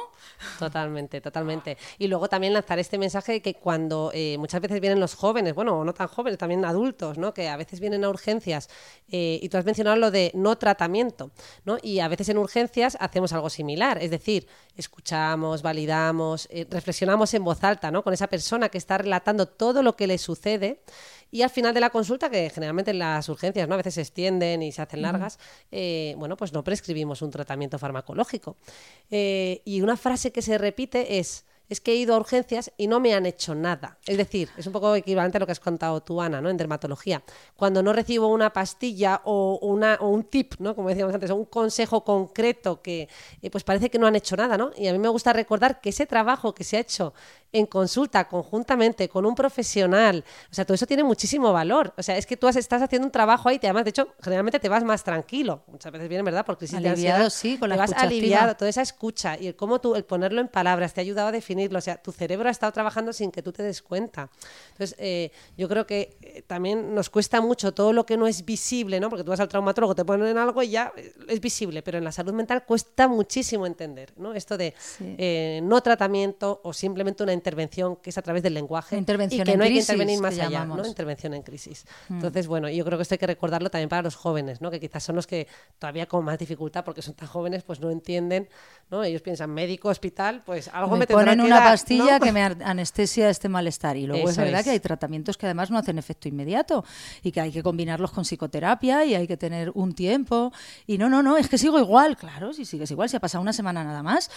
Totalmente, totalmente. Y luego también lanzar este mensaje de que cuando eh, muchas veces vienen los jóvenes, bueno, no tan jóvenes, también adultos, ¿no? Que a veces vienen a urgencias eh, y tú has mencionado lo de no tratamiento, ¿no? Y a veces en urgencias hacemos algo similar, es decir, escuchamos, validamos, eh, reflexionamos en voz alta, ¿no? Con esa persona que está relatando todo lo que le sucede y al final de la consulta, que generalmente en las urgencias ¿no? a veces se extienden y se hacen largas, eh, bueno, pues no prescribimos un tratamiento farmacológico. Eh, y una frase que se repite es, es que he ido a urgencias y no me han hecho nada. Es decir, es un poco equivalente a lo que has contado tú, Ana, ¿no? en dermatología. Cuando no recibo una pastilla o, una, o un tip, ¿no? como decíamos antes, o un consejo concreto que eh, pues parece que no han hecho nada. ¿no? Y a mí me gusta recordar que ese trabajo que se ha hecho en consulta conjuntamente con un profesional, o sea, todo eso tiene muchísimo valor. O sea, es que tú has- estás haciendo un trabajo ahí, te, además, de hecho, generalmente te vas más tranquilo. Muchas veces viene, ¿verdad? Por crisis de Aliviado, ansiedad, sí, con la te vas activa. aliviado, toda esa escucha y el cómo tú, el ponerlo en palabras te ha ayudado a definir definirlo. O sea, tu cerebro ha estado trabajando sin que tú te des cuenta. Entonces, eh, yo creo que eh, también nos cuesta mucho todo lo que no es visible, ¿no? Porque tú vas al traumatólogo, te ponen algo y ya es visible, pero en la salud mental cuesta muchísimo entender, ¿no? Esto de no tratamiento o simplemente una intervención que es a través del lenguaje intervención y que no hay que intervenir más allá, ¿no? Intervención en crisis. Mm. Entonces, bueno, yo creo que esto hay que recordarlo también para los jóvenes, ¿no? Que quizás son los que todavía con más dificultad porque son tan jóvenes, pues no entienden, ¿no? Ellos piensan médico, hospital, pues algo me, me ponen una pastilla que me anestesia este malestar. Y luego es verdad que hay tratamientos que además no hacen efecto inmediato y que hay que combinarlos con psicoterapia y hay que tener un tiempo. Y no, no, no, es que sigo igual, claro, si sigues igual, si ha pasado una semana nada más.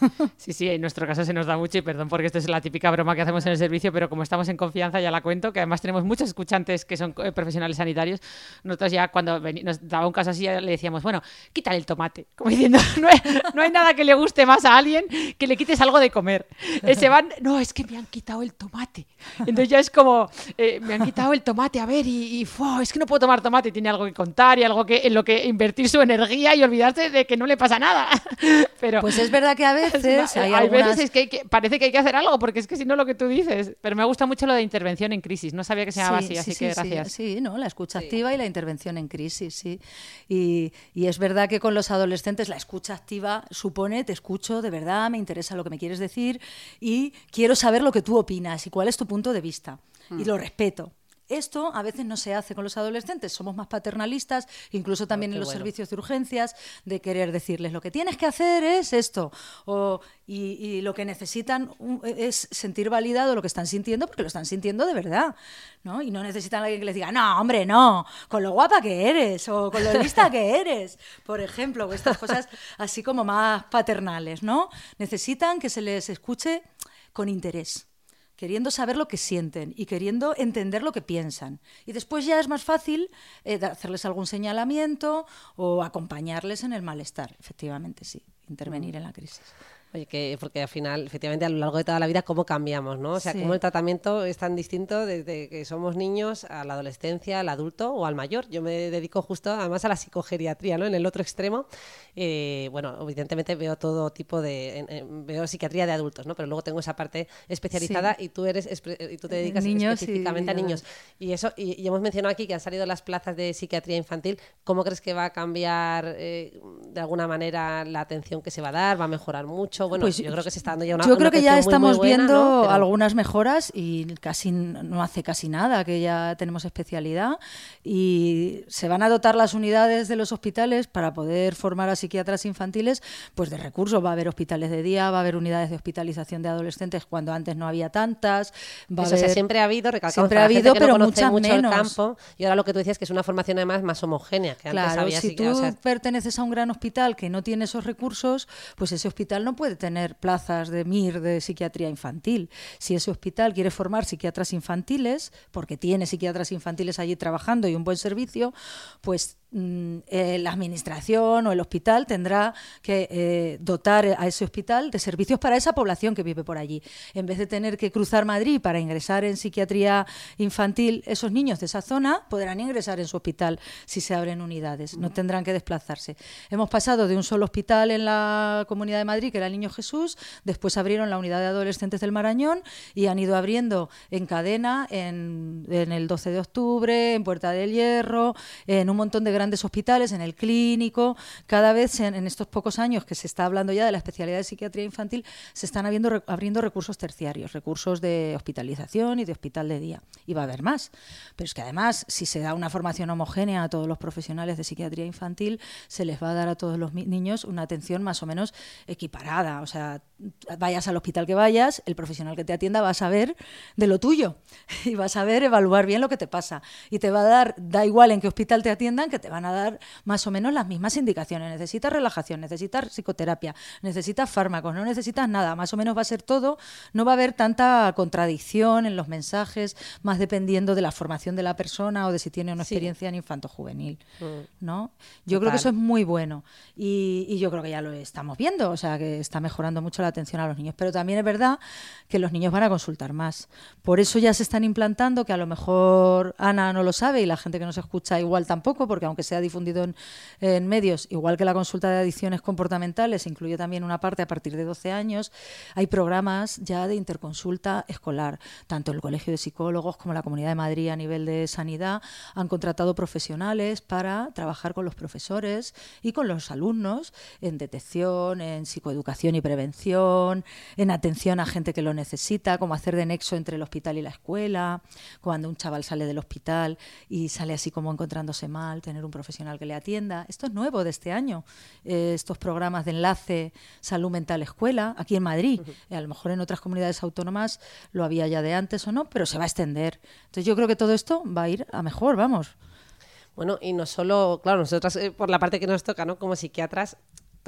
Sí, sí, en nuestro caso se nos da mucho y perdón porque esto es la típica broma que hacemos en el servicio, pero como estamos en confianza ya la cuento, que además tenemos muchos escuchantes que son eh, profesionales sanitarios, nosotros ya cuando nos daba un caso así le decíamos, bueno, quítale el tomate, como diciendo, no hay, no hay nada que le guste más a alguien que le quites algo de comer. Se van, no, es que me han quitado el tomate. Entonces ya es como, eh, me han quitado el tomate, a ver, y, es que no puedo tomar tomate, tiene algo que contar y algo que, en lo que invertir su energía y olvidarse de que no le pasa nada. Pero, pues es verdad que a veces hay, veces es que, parece que hay que hacer algo, porque es que si no lo que tú dices. Pero me gusta mucho lo de intervención en crisis, no sabía que se llamaba así, así que gracias. Sí, ¿no? la escucha activa y la intervención en crisis, sí. Y, y es verdad que con los adolescentes la escucha activa supone, te escucho de verdad, me interesa lo que me quieres decir y quiero saber lo que tú opinas y cuál es tu punto de vista. Y lo respeto. Esto a veces no se hace con los adolescentes, somos más paternalistas, incluso también en los servicios de urgencias, de querer decirles lo que tienes que hacer es esto, y, lo que necesitan es sentir validado lo que están sintiendo, porque lo están sintiendo de verdad, ¿no? Y no necesitan a alguien que les diga, no, hombre, no, con lo guapa que eres, o con lo lista que eres, por ejemplo, o estas cosas así como más paternales, ¿no? Necesitan que se les escuche con interés queriendo saber lo que sienten y queriendo entender lo que piensan. Y después ya es más fácil eh, hacerles algún señalamiento o acompañarles en el malestar, efectivamente, sí, intervenir en la crisis. Oye, que porque al final, efectivamente, a lo largo de toda la vida, cómo cambiamos, ¿no? O sea, cómo el tratamiento es tan distinto desde que somos niños a la adolescencia, al adulto o al mayor. Yo me dedico justo, además, a la psicogeriatría, ¿no? En el otro extremo, eh, bueno, evidentemente veo todo tipo de... veo psiquiatría de adultos, ¿no? Pero luego tengo esa parte especializada y tú eres y tú te dedicas específicamente a niños. Y eso, y, hemos mencionado aquí que han salido las plazas de psiquiatría infantil. ¿Cómo crees que va a cambiar eh, de alguna manera la atención que se va a dar? ¿Va a mejorar mucho? Bueno, pues yo creo que se está dando ya una Yo creo que ya estamos viendo algunas mejoras y casi no hace casi nada que ya tenemos especialidad y se van a dotar las unidades de los hospitales para poder formar a psiquiatras infantiles pues de recursos. Va a haber hospitales de día, va a haber unidades de hospitalización de adolescentes cuando antes no había tantas. Va siempre ha habido, siempre ha habido, pero mucho menos. campo y ahora lo que tú decías que es una formación además más homogénea. Que claro, antes si tú perteneces a un gran hospital que no tiene esos recursos, pues ese hospital no puede de tener plazas de MIR de psiquiatría infantil. Si ese hospital quiere formar psiquiatras infantiles, porque tiene psiquiatras infantiles allí trabajando y un buen servicio, pues la administración o el hospital tendrá que eh, dotar a ese hospital de servicios para esa población que vive por allí. En vez de tener que cruzar Madrid para ingresar en psiquiatría infantil, esos niños de esa zona podrán ingresar en su hospital si se abren unidades, no tendrán que desplazarse. Hemos pasado de un solo hospital en la Comunidad de Madrid, que era el Niño Jesús, después abrieron la unidad de adolescentes del Marañón y han ido abriendo en cadena en, en el 12 de octubre, en Puerta del Hierro, en un montón de grandes hospitales, en el clínico. Cada vez en, estos pocos años que se está hablando ya de la especialidad de psiquiatría infantil, se están abriendo, abriendo recursos terciarios, recursos de hospitalización y de hospital de día. Y va a haber más. Pero es que además, si se da una formación homogénea a todos los profesionales de psiquiatría infantil, se les va a dar a todos los niños una atención más o menos equiparada. O sea, vayas al hospital que vayas, el profesional que te atienda va a saber de lo tuyo y va a saber evaluar bien lo que te pasa. Y te va a dar, da igual en qué hospital te atiendan, que te van a dar más o menos las mismas indicaciones. Necesitas relajación, necesitas psicoterapia, necesitas fármacos, no necesitas nada. Más o menos va a ser todo. No va a haber tanta contradicción en los mensajes, más dependiendo de la formación de la persona o de si tiene una experiencia en infanto juvenil. Mm. ¿no? Yo creo que eso es muy bueno. Y, y yo creo que ya lo estamos viendo, o sea, que está mejorando mucho la atención a los niños. Pero también es verdad que los niños van a consultar más. Por eso ya se están implantando, que a lo mejor Ana no lo sabe y la gente que nos escucha igual tampoco, porque aunque aunque sea difundido en, medios, igual que la consulta de adicciones comportamentales, incluye también una parte a partir de 12 años, hay programas ya de interconsulta escolar. Tanto el Colegio de Psicólogos como la Comunidad de Madrid a nivel de sanidad han contratado profesionales para trabajar con los profesores y con los alumnos en detección, en psicoeducación y prevención, en atención a gente que lo necesita, como hacer de nexo entre el hospital y la escuela, cuando un chaval sale del hospital y sale así como encontrándose mal, tener un profesional que le atienda. Esto es nuevo de este año, eh, estos programas de enlace salud mental escuela, aquí en Madrid. A lo mejor en otras comunidades autónomas lo había ya de antes o no, pero se va a extender. Entonces yo creo que todo esto va a ir a mejor, vamos. Bueno, y no solo, claro, nosotras eh, por la parte que nos toca, ¿no? Como psiquiatras,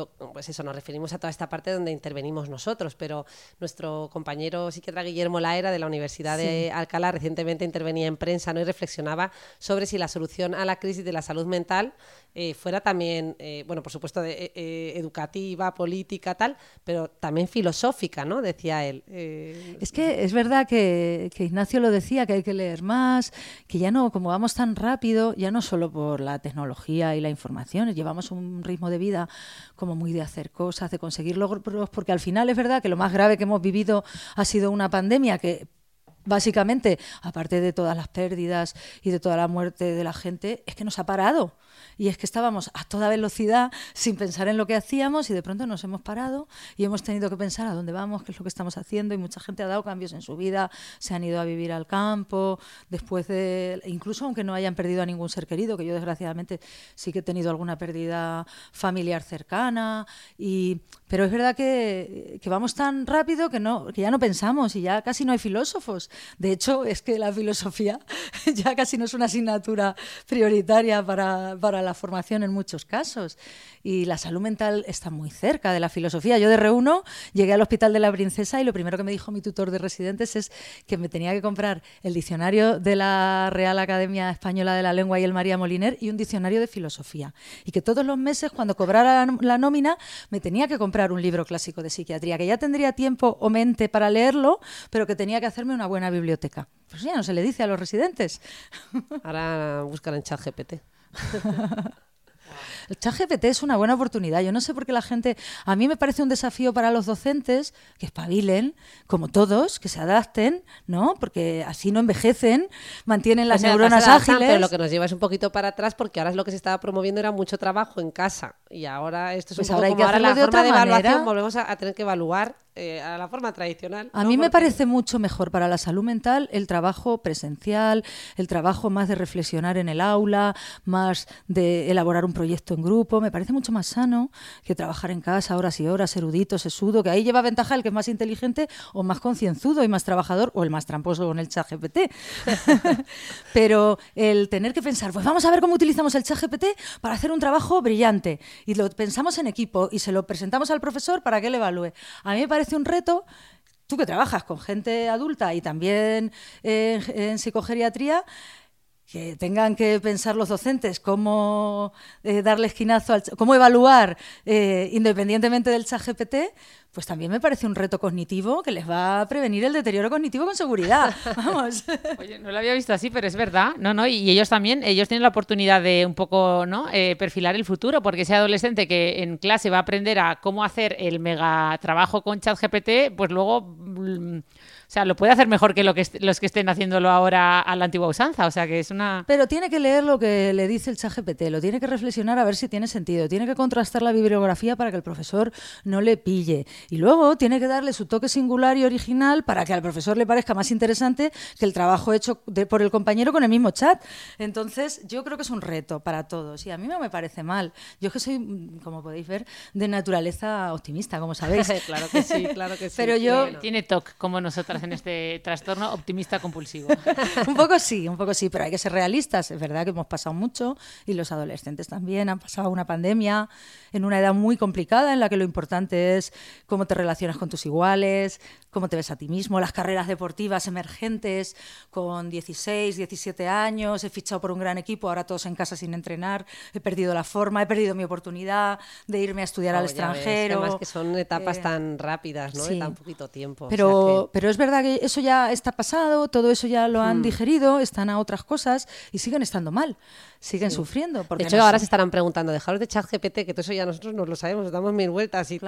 pues eso, nos referimos a toda esta parte donde intervenimos nosotros, pero nuestro compañero psiquiatra Guillermo Laera de la Universidad de Alcalá recientemente intervenía en prensa ¿no? y reflexionaba sobre si la solución a la crisis de la salud mental eh, fuera también, eh, bueno, por supuesto, de, eh, educativa, política, tal, pero también filosófica, ¿no? Decía él. es que es verdad que, que, Ignacio lo decía, que hay que leer más, que ya no, como vamos tan rápido, ya no solo por la tecnología y la información, llevamos un ritmo de vida como muy de hacer cosas, de conseguir logros, porque al final es verdad que lo más grave que hemos vivido ha sido una pandemia que básicamente, aparte de todas las pérdidas y de toda la muerte de la gente, es que nos ha parado y es que estábamos a toda velocidad sin pensar en lo que hacíamos y de pronto nos hemos parado y hemos tenido que pensar a dónde vamos, qué es lo que estamos haciendo y mucha gente ha dado cambios en su vida, se han ido a vivir al campo, después de, incluso aunque no hayan perdido a ningún ser querido, que yo desgraciadamente sí que he tenido alguna pérdida familiar cercana, y, pero es verdad que, que vamos tan rápido que, no, que ya no pensamos y ya casi no hay filósofos. De hecho, es que la filosofía ya casi no es una asignatura prioritaria para, para la formación en muchos casos. Y la salud mental está muy cerca de la filosofía. Yo de Reuno llegué al Hospital de la Princesa y lo primero que me dijo mi tutor de residentes es que me tenía que comprar el diccionario de la Real Academia Española de la Lengua y el María Moliner y un diccionario de filosofía. Y que todos los meses, cuando cobrara la nómina, me tenía que comprar un libro clásico de psiquiatría, que ya tendría tiempo o mente para leerlo, pero que tenía que hacerme una buena biblioteca. Pues ya no se le dice a los residentes. Ahora buscan en ChatGPT. El chat GPT es una buena oportunidad. Yo no sé por qué la gente. A mí me parece un desafío para los docentes que espabilen, como todos, que se adapten, ¿no? Porque así no envejecen, mantienen las neuronas ágiles. Pero lo que nos lleva es un poquito para atrás porque ahora es lo que se estaba promoviendo era mucho trabajo en casa. Y ahora esto es pues un ahora poco hay que ahora la de forma de evaluación manera. volvemos a, a tener que evaluar eh, a la forma tradicional. A ¿no? mí me Porque- parece mucho mejor para la salud mental el trabajo presencial, el trabajo más de reflexionar en el aula, más de elaborar un proyecto en grupo. Me parece mucho más sano que trabajar en casa horas y horas, erudito, sesudo, que ahí lleva ventaja el que es más inteligente o más concienzudo y más trabajador o el más tramposo con el chat GPT. Pero el tener que pensar, pues vamos a ver cómo utilizamos el chat GPT para hacer un trabajo brillante. Y lo pensamos en equipo y se lo presentamos al profesor para que le evalúe. A mí me parece un reto tú que trabajas con gente adulta y también en, en psicogeriatría, que tengan que pensar los docentes cómo eh, darle esquinazo, al, cómo evaluar eh, independientemente del chat GPT, pues también me parece un reto cognitivo que les va a prevenir el deterioro cognitivo con seguridad. Vamos. Oye, no lo había visto así, pero es verdad, ¿no? no Y ellos también, ellos tienen la oportunidad de un poco, ¿no? Eh, perfilar el futuro, porque ese adolescente que en clase va a aprender a cómo hacer el mega trabajo con ChatGPT, pues luego, mm, sea, lo puede hacer mejor que, lo que los que estén haciéndolo ahora a la antigua usanza, o sea, que es una... Pero tiene que leer lo que le dice el chat GPT, lo tiene que reflexionar a ver si tiene sentido, tiene que contrastar la bibliografía para que el profesor no le pille. Y luego tiene que darle su toque singular y original para que al profesor le parezca más interesante que el trabajo hecho de- por el compañero con el mismo chat. Entonces, yo creo que es un reto para todos y a mí no me parece mal. Yo es que soy, mm, como podéis ver, de naturaleza optimista, como sabéis. claro que sí, claro que sí. Pero yo-. Tiene TOC, como nosotras en este trastorno optimista compulsivo. un poco sí, un poco sí, pero hay que ser realistas. Es verdad que hemos pasado mucho y los adolescentes también han pasado una pandemia en una edad muy complicada en la que lo importante es cómo te relacionas con tus iguales, cómo te ves a ti mismo, las carreras deportivas emergentes con 16, 17 años, he fichado por un gran equipo, ahora todos en casa sin entrenar, he perdido la forma, he perdido mi oportunidad de irme a estudiar al extranjero. además que son etapas eh, tan rápidas, ¿no? tan poquito tiempo. Pero, pero es verdad que eso ya está pasado, todo eso ya lo han hmm. digerido, están a otras cosas y siguen estando mal, siguen sufriendo. Porque de hecho, ahora se estarán preguntando, dejaros de chat GPT, que todo eso ya nosotros nos lo sabemos, nos damos mil vueltas y,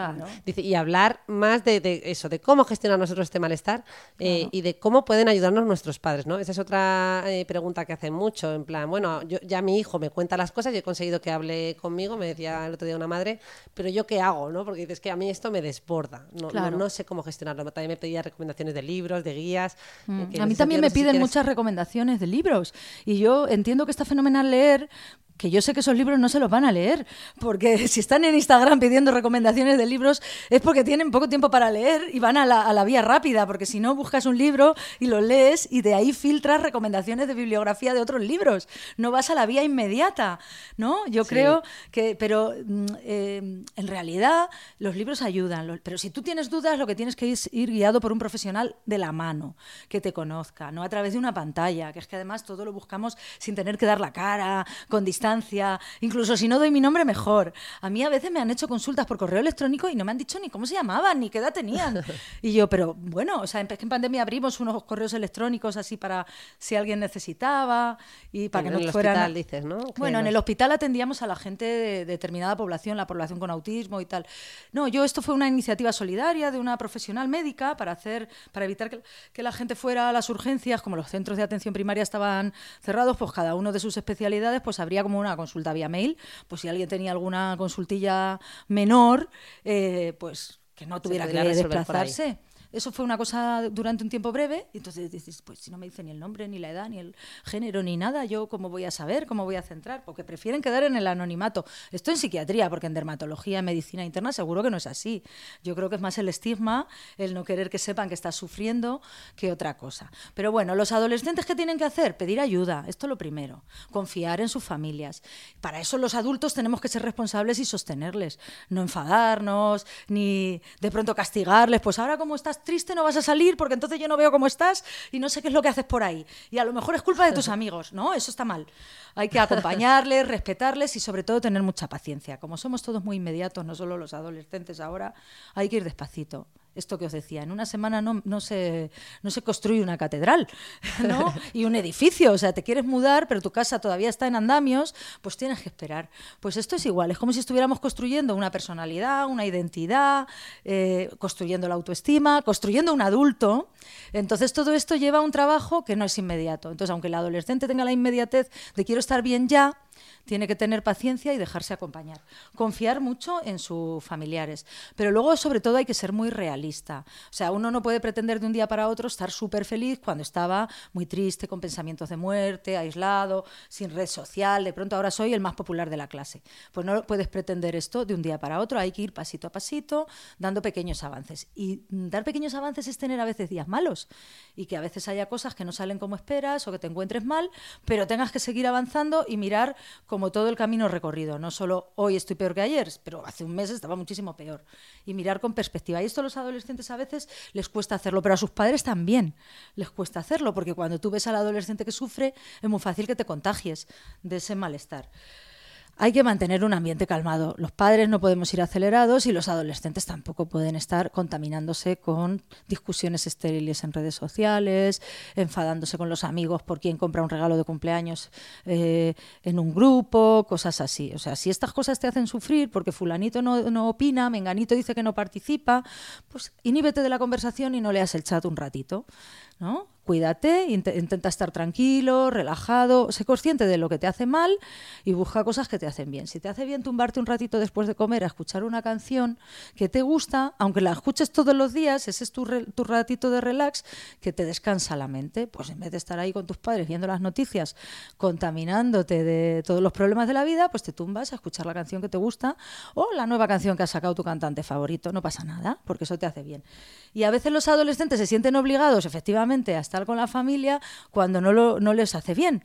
dice, y hablar más de, de eso, de cómo gestionar a nosotros este malestar eh, y de cómo pueden ayudarnos nuestros padres, ¿no? Esa es otra eh, pregunta que hacen mucho, en plan, bueno, yo, ya mi hijo me cuenta las cosas y he conseguido que hable conmigo, me decía el otro día una madre, pero yo qué hago, ¿no? Porque dices que a mí esto me desborda, no, no, sé cómo gestionarlo. También me pedía recomendaciones de libros, de guías. Mm, a mí también me piden muchas recomendaciones de libros y yo entiendo que está fenomenal leer que yo sé que esos libros no se los van a leer, porque si están en Instagram pidiendo recomendaciones de libros es porque tienen poco tiempo para leer y van a la, vía rápida, porque si no buscas un libro y lo lees y de ahí filtras recomendaciones de bibliografía de otros libros, no vas a la vía inmediata, ¿no? Yo creo que, pero mm, eh, en realidad los libros ayudan, pero si tú tienes dudas lo que tienes que es ir guiado por un profesional de la mano, que te conozca, no a través de una pantalla, que es que además todo lo buscamos sin tener que dar la cara, con distancia incluso si no doy mi nombre, mejor. A mí a veces me han hecho consultas por correo electrónico y no me han dicho ni cómo se llamaban, ni qué edad tenían. Y yo, pero bueno, o sea, en, en pandemia abrimos unos correos electrónicos así para si alguien necesitaba y para que no fueran... Hospital, dices, ¿no? Bueno, en el hospital atendíamos a la gente de determinada población, la población con autismo y tal. No, yo esto fue una iniciativa solidaria de una profesional médica para hacer, para evitar que, que la gente fuera a las urgencias, como los centros de atención primaria estaban cerrados, pues cada uno de sus especialidades, pues habría como una consulta vía mail, pues si alguien tenía alguna consultilla menor, eh, pues que no tuviera que desplazarse. Eso fue una cosa durante un tiempo breve, y entonces dices, pues si no me dice ni el nombre, ni la edad, ni el género, ni nada, yo cómo voy a saber, cómo voy a centrar, porque prefieren quedar en el anonimato. Esto en psiquiatría, porque en dermatología, en medicina interna, seguro que no es así. Yo creo que es más el estigma, el no querer que sepan que estás sufriendo, que otra cosa. Pero bueno, los adolescentes, ¿qué tienen que hacer? Pedir ayuda, esto es lo primero. Confiar en sus familias. Para eso los adultos tenemos que ser responsables y sostenerles, no enfadarnos, ni de pronto castigarles, pues ahora como estás triste no vas a salir porque entonces yo no veo cómo estás y no sé qué es lo que haces por ahí. Y a lo mejor es culpa de tus amigos, ¿no? Eso está mal. Hay que acompañarles, respetarles y sobre todo tener mucha paciencia. Como somos todos muy inmediatos, no solo los adolescentes ahora, hay que ir despacito esto que os decía, en una semana no, no, se, no se construye una catedral ¿no? y un edificio. O sea, te quieres mudar, pero tu casa todavía está en andamios, pues tienes que esperar. Pues esto es igual, es como si estuviéramos construyendo una personalidad, una identidad, eh, construyendo la autoestima, construyendo un adulto. Entonces todo esto lleva a un trabajo que no es inmediato. Entonces, aunque el adolescente tenga la inmediatez de quiero estar bien ya, tiene que tener paciencia y dejarse acompañar. Confiar mucho en sus familiares. Pero luego, sobre todo, hay que ser muy realista. O sea, uno no puede pretender de un día para otro estar súper feliz cuando estaba muy triste, con pensamientos de muerte, aislado, sin red social. De pronto ahora soy el más popular de la clase. Pues no puedes pretender esto de un día para otro. Hay que ir pasito a pasito, dando pequeños avances. Y dar pequeños avances es tener a veces días malos y que a veces haya cosas que no salen como esperas o que te encuentres mal, pero tengas que seguir avanzando y mirar como todo el camino recorrido, no solo hoy estoy peor que ayer, pero hace un mes estaba muchísimo peor. Y mirar con perspectiva. Y esto a los adolescentes a veces les cuesta hacerlo, pero a sus padres también les cuesta hacerlo, porque cuando tú ves al adolescente que sufre, es muy fácil que te contagies de ese malestar hay que mantener un ambiente calmado. Los padres no podemos ir acelerados y los adolescentes tampoco pueden estar contaminándose con discusiones estériles en redes sociales, enfadándose con los amigos por quién compra un regalo de cumpleaños eh, en un grupo, cosas así. O sea, si estas cosas te hacen sufrir porque fulanito no, no opina, menganito dice que no participa, pues iníbete de la conversación y no leas el chat un ratito. ¿No? Cuídate, intenta estar tranquilo, relajado, sé consciente de lo que te hace mal y busca cosas que te hacen bien. Si te hace bien tumbarte un ratito después de comer a escuchar una canción que te gusta, aunque la escuches todos los días, ese es tu, tu ratito de relax que te descansa la mente, pues en vez de estar ahí con tus padres viendo las noticias, contaminándote de todos los problemas de la vida, pues te tumbas a escuchar la canción que te gusta o la nueva canción que ha sacado tu cantante favorito. No pasa nada, porque eso te hace bien. Y a veces los adolescentes se sienten obligados, efectivamente, a estar con la familia cuando no, lo, no les hace bien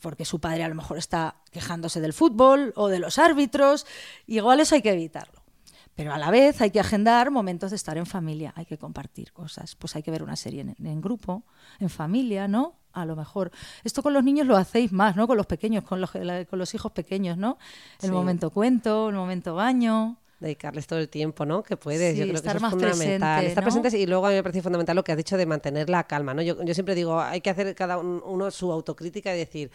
porque su padre a lo mejor está quejándose del fútbol o de los árbitros, igual eso hay que evitarlo. Pero a la vez hay que agendar momentos de estar en familia, hay que compartir cosas. Pues hay que ver una serie en, grupo, en familia, ¿no? A lo mejor. Esto con los niños lo hacéis más, ¿no? Con los pequeños, con los, con los hijos pequeños, ¿no? El momento cuento, el momento baño dedicarles todo el tiempo, ¿no? Que puedes. yo creo que eso es fundamental. estar presentes y luego a mí me parece fundamental lo que has dicho de mantener la calma, ¿no? Yo, yo siempre digo, hay que hacer cada uno su autocrítica y decir,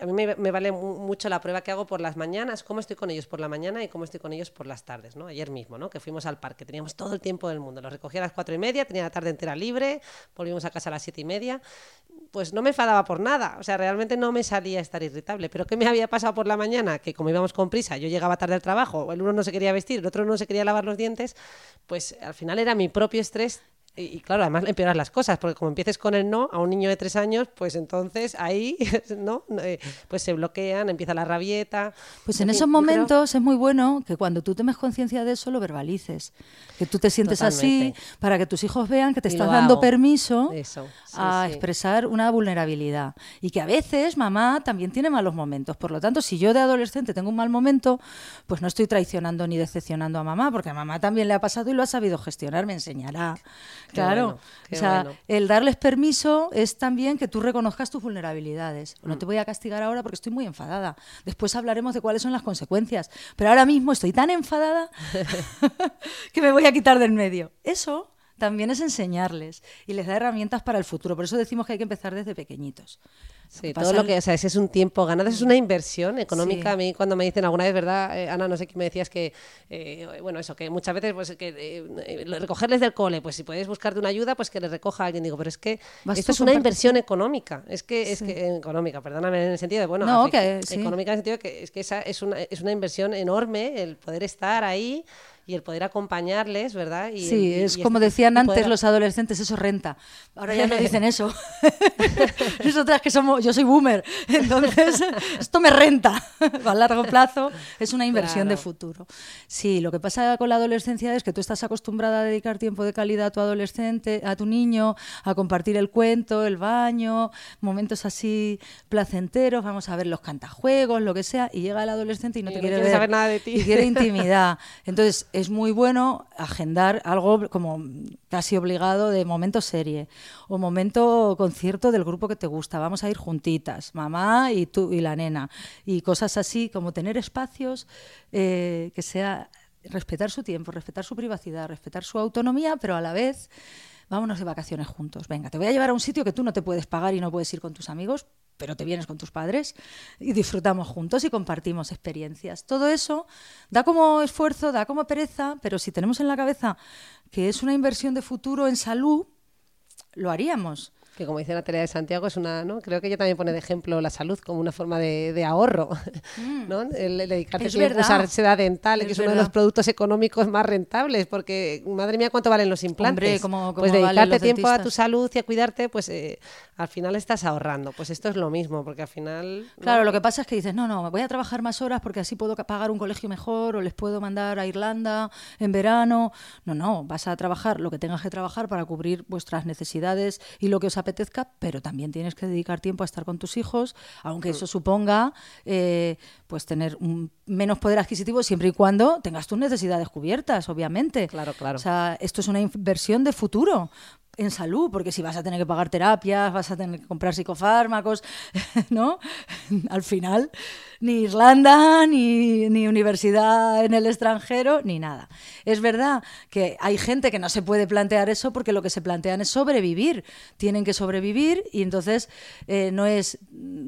a mí me, vale mucho la prueba que hago por las mañanas, cómo estoy con ellos por la mañana y cómo estoy con ellos por las tardes, ¿no? Ayer mismo, ¿no? Que fuimos al parque, teníamos todo el tiempo del mundo. Los recogí a las cuatro y media, tenía la tarde entera libre, volvimos a casa a las siete y media. Pues no me enfadaba por nada, o sea, realmente no me salía a estar irritable. Pero ¿qué me había pasado por la mañana? Que como íbamos con prisa, yo llegaba tarde al trabajo, el uno no se quería vestir, el otro no se quería lavar los dientes, pues al final era mi propio estrés y, claro, además empeoras las cosas, porque como empieces con el no a un niño de tres años, pues entonces ahí no eh, pues se bloquean, empieza la rabieta. Pues en, esos momentos es muy bueno que cuando tú tomes conciencia de eso lo verbalices, que tú te sientes así para que tus hijos vean que te estás dando permiso a expresar una vulnerabilidad. Y que a veces mamá también tiene malos momentos. Por lo tanto, si yo de adolescente tengo un mal momento, pues no estoy traicionando ni decepcionando a mamá, porque a mamá también le ha pasado y lo ha sabido gestionar, me enseñará claro, o sea, el darles permiso es también que tú reconozcas tus vulnerabilidades. No mm. te voy a castigar ahora porque estoy muy enfadada. Después hablaremos de cuáles son las consecuencias. Pero ahora mismo estoy tan enfadada que me voy a quitar del medio. Eso también es enseñarles y les da herramientas para el futuro. Por eso decimos que hay que empezar desde pequeñitos. Sí, todo lo que, o sea, ese es un tiempo ganado, es una inversión económica. A mí cuando me dicen alguna vez, ¿verdad? Eh, Ana, no sé qué me decías que, eh, bueno, eso, que muchas veces, pues, que eh, recogerles del cole, pues si puedes buscarte una ayuda, pues que les recoja alguien. Digo, pero es que esto es una inversión económica. Es que, es que, económica, perdóname, en el sentido de, bueno, económica en el sentido de que es que esa es una, es una inversión enorme el poder estar ahí y el poder acompañarles, ¿verdad? Y, sí, es como decían antes los adolescentes, eso renta. Ahora ya no dicen eso. Nosotras que somos, yo soy boomer, entonces esto me renta. a largo plazo es una inversión de futuro. Sí, lo que pasa con la adolescencia es que tú estás acostumbrada a dedicar tiempo de calidad a tu adolescente, a tu niño, a compartir el cuento, el baño, momentos así placenteros, vamos a ver los cantajuegos, lo que sea, y llega el adolescente y no te quiere, ver, saber nada de ti. Y quiere intimidad. Entonces, es muy bueno agendar algo como casi obligado de momento serie o momento concierto del grupo que te gusta. Vamos a ir juntitas, mamá y tú y la nena. Y cosas así como tener espacios eh, que sea respetar su tiempo, respetar su privacidad, respetar su autonomía, pero a la vez vámonos de vacaciones juntos. Venga, te voy a llevar a un sitio que tú no te puedes pagar y no puedes ir con tus amigos, pero te vienes con tus padres y disfrutamos juntos y compartimos experiencias. Todo eso da como esfuerzo, da como pereza, pero si tenemos en la cabeza que es una inversión de futuro en salud, lo haríamos que como dice Natalia de Santiago, es una, ¿no? Creo que ella también pone de ejemplo la salud como una forma de, ahorro, mm. ¿no? El, dedicarse tiempo a usar seda dental, que es uno de los productos económicos más rentables, porque, madre mía, ¿cuánto valen los implantes? pues dedicarte tiempo a tu salud y a cuidarte, pues eh, al final estás ahorrando. Pues esto es lo mismo, porque al final... Claro, lo que pasa es que dices, no, no, voy a trabajar más horas porque así puedo pagar un colegio mejor o les puedo mandar a Irlanda en verano. No, no, vas a trabajar lo que tengas que trabajar para cubrir vuestras necesidades y lo que os apetezca, pero también tienes que dedicar tiempo a estar con tus hijos, aunque eso suponga eh, pues tener un menos poder adquisitivo siempre y cuando tengas tus necesidades cubiertas, obviamente. Claro, claro. O sea, esto es una inversión de futuro en salud, porque si vas a tener que pagar terapias, vas a tener que comprar psicofármacos, ¿no? Al final, ni Irlanda, ni, ni, universidad en el extranjero, ni nada. Es verdad que hay gente que no se puede plantear eso porque lo que se plantean es sobrevivir. Tienen que sobrevivir y entonces eh, no es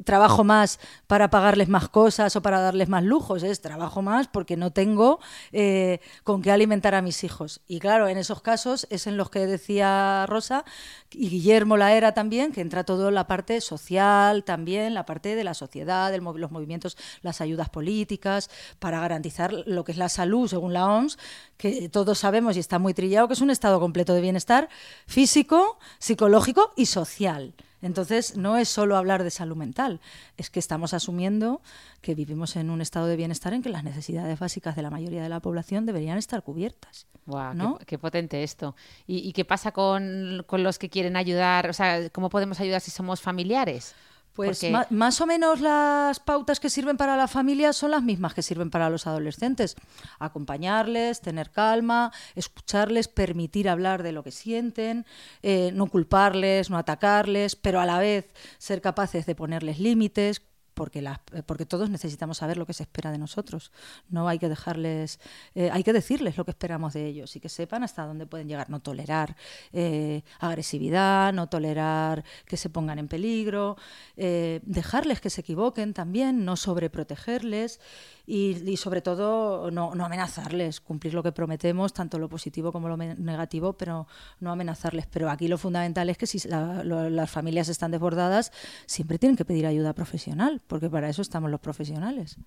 trabajo más para pagarles más cosas o para darles más lujos, es trabajo más porque no tengo eh, con qué alimentar a mis hijos. Y claro, en esos casos es en los que decía Rosa y Guillermo la era también, que entra todo la parte social también, la parte de la sociedad, los movimientos, las ayudas políticas, para garantizar lo que es la salud, según la OMS, que todos sabemos y está muy trillado, que es un estado completo de bienestar físico, psicológico y social. Entonces, no es solo hablar de salud mental, es que estamos asumiendo que vivimos en un estado de bienestar en que las necesidades básicas de la mayoría de la población deberían estar cubiertas. Wow, qué, potente esto. ¿Y, qué pasa con, con, los que quieren ayudar? O sea, ¿cómo podemos ayudar si somos familiares? Pues más o menos las pautas que sirven para la familia son las mismas que sirven para los adolescentes. Acompañarles, tener calma, escucharles, permitir hablar de lo que sienten, eh, no culparles, no atacarles, pero a la vez ser capaces de ponerles límites, porque, eh, porque todos necesitamos saber lo que se espera de nosotros. No hay que dejarles, eh, hay que decirles lo que esperamos de ellos y que sepan hasta dónde pueden llegar. No tolerar eh, agresividad, no tolerar que se pongan en peligro, dejarles que se equivoquen también, no sobreprotegerles y, sobre todo no, amenazarles, cumplir lo que prometemos, tanto lo positivo como lo negativo, pero no amenazarles. Pero aquí lo fundamental es que si las familias están desbordadas, siempre tienen que pedir ayuda profesional, porque para eso estamos los profesionales.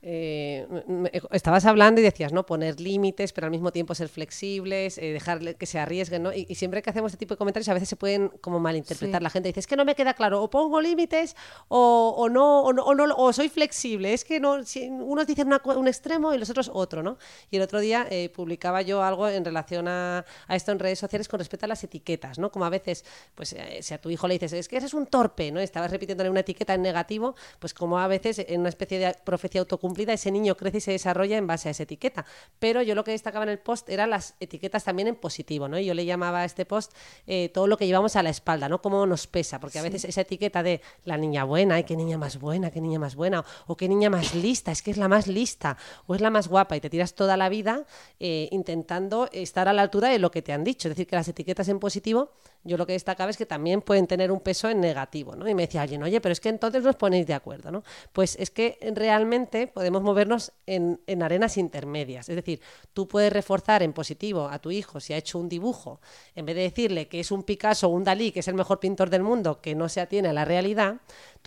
Eh, estabas hablando y decías, ¿no? Poner límites, pero al mismo tiempo ser flexibles, eh, dejar que se arriesguen, ¿no? Y, siempre que hacemos este tipo de comentarios a veces se pueden como malinterpretar. La gente dice, es que no me queda claro, o pongo límites o, no, o, no, o, soy flexible. Es que no, si unos dicen un extremo y los otros otro, ¿no? Y el otro día eh, publicaba yo algo en relación a, esto en redes sociales con respecto a las etiquetas, ¿no? Como a veces, pues si a tu hijo le dices, es que ese es un torpe, ¿no? Estabas repitiéndole una etiqueta en negativo, pues como a veces en una especie de profecía autocumplida ese niño crece y se desarrolla en base a esa etiqueta. Pero yo lo que destacaba en el post eran las etiquetas también en positivo, ¿no? Y yo le llamaba a este post eh, todo lo que llevamos a la espalda, ¿no? Cómo nos pesa, porque a veces esa etiqueta de la niña buena, ay, qué niña más buena, qué niña más buena, o qué niña más lista, es que es la más lista, o es la más guapa, y te tiras toda la vida eh, intentando estar a la altura de lo que te han dicho. Es decir, que las etiquetas en positivo, yo lo que destacaba es que también pueden tener un peso en negativo, ¿no? Y me decía alguien, oye, pero es que entonces nos ponéis de acuerdo, ¿no? Pues es que realmente podemos movernos en, arenas intermedias. Es decir, tú puedes reforzar en positivo a tu hijo si ha hecho un dibujo, en vez de decirle que es un Picasso o un Dalí, que es el mejor pintor del mundo, que no se atiene a la realidad,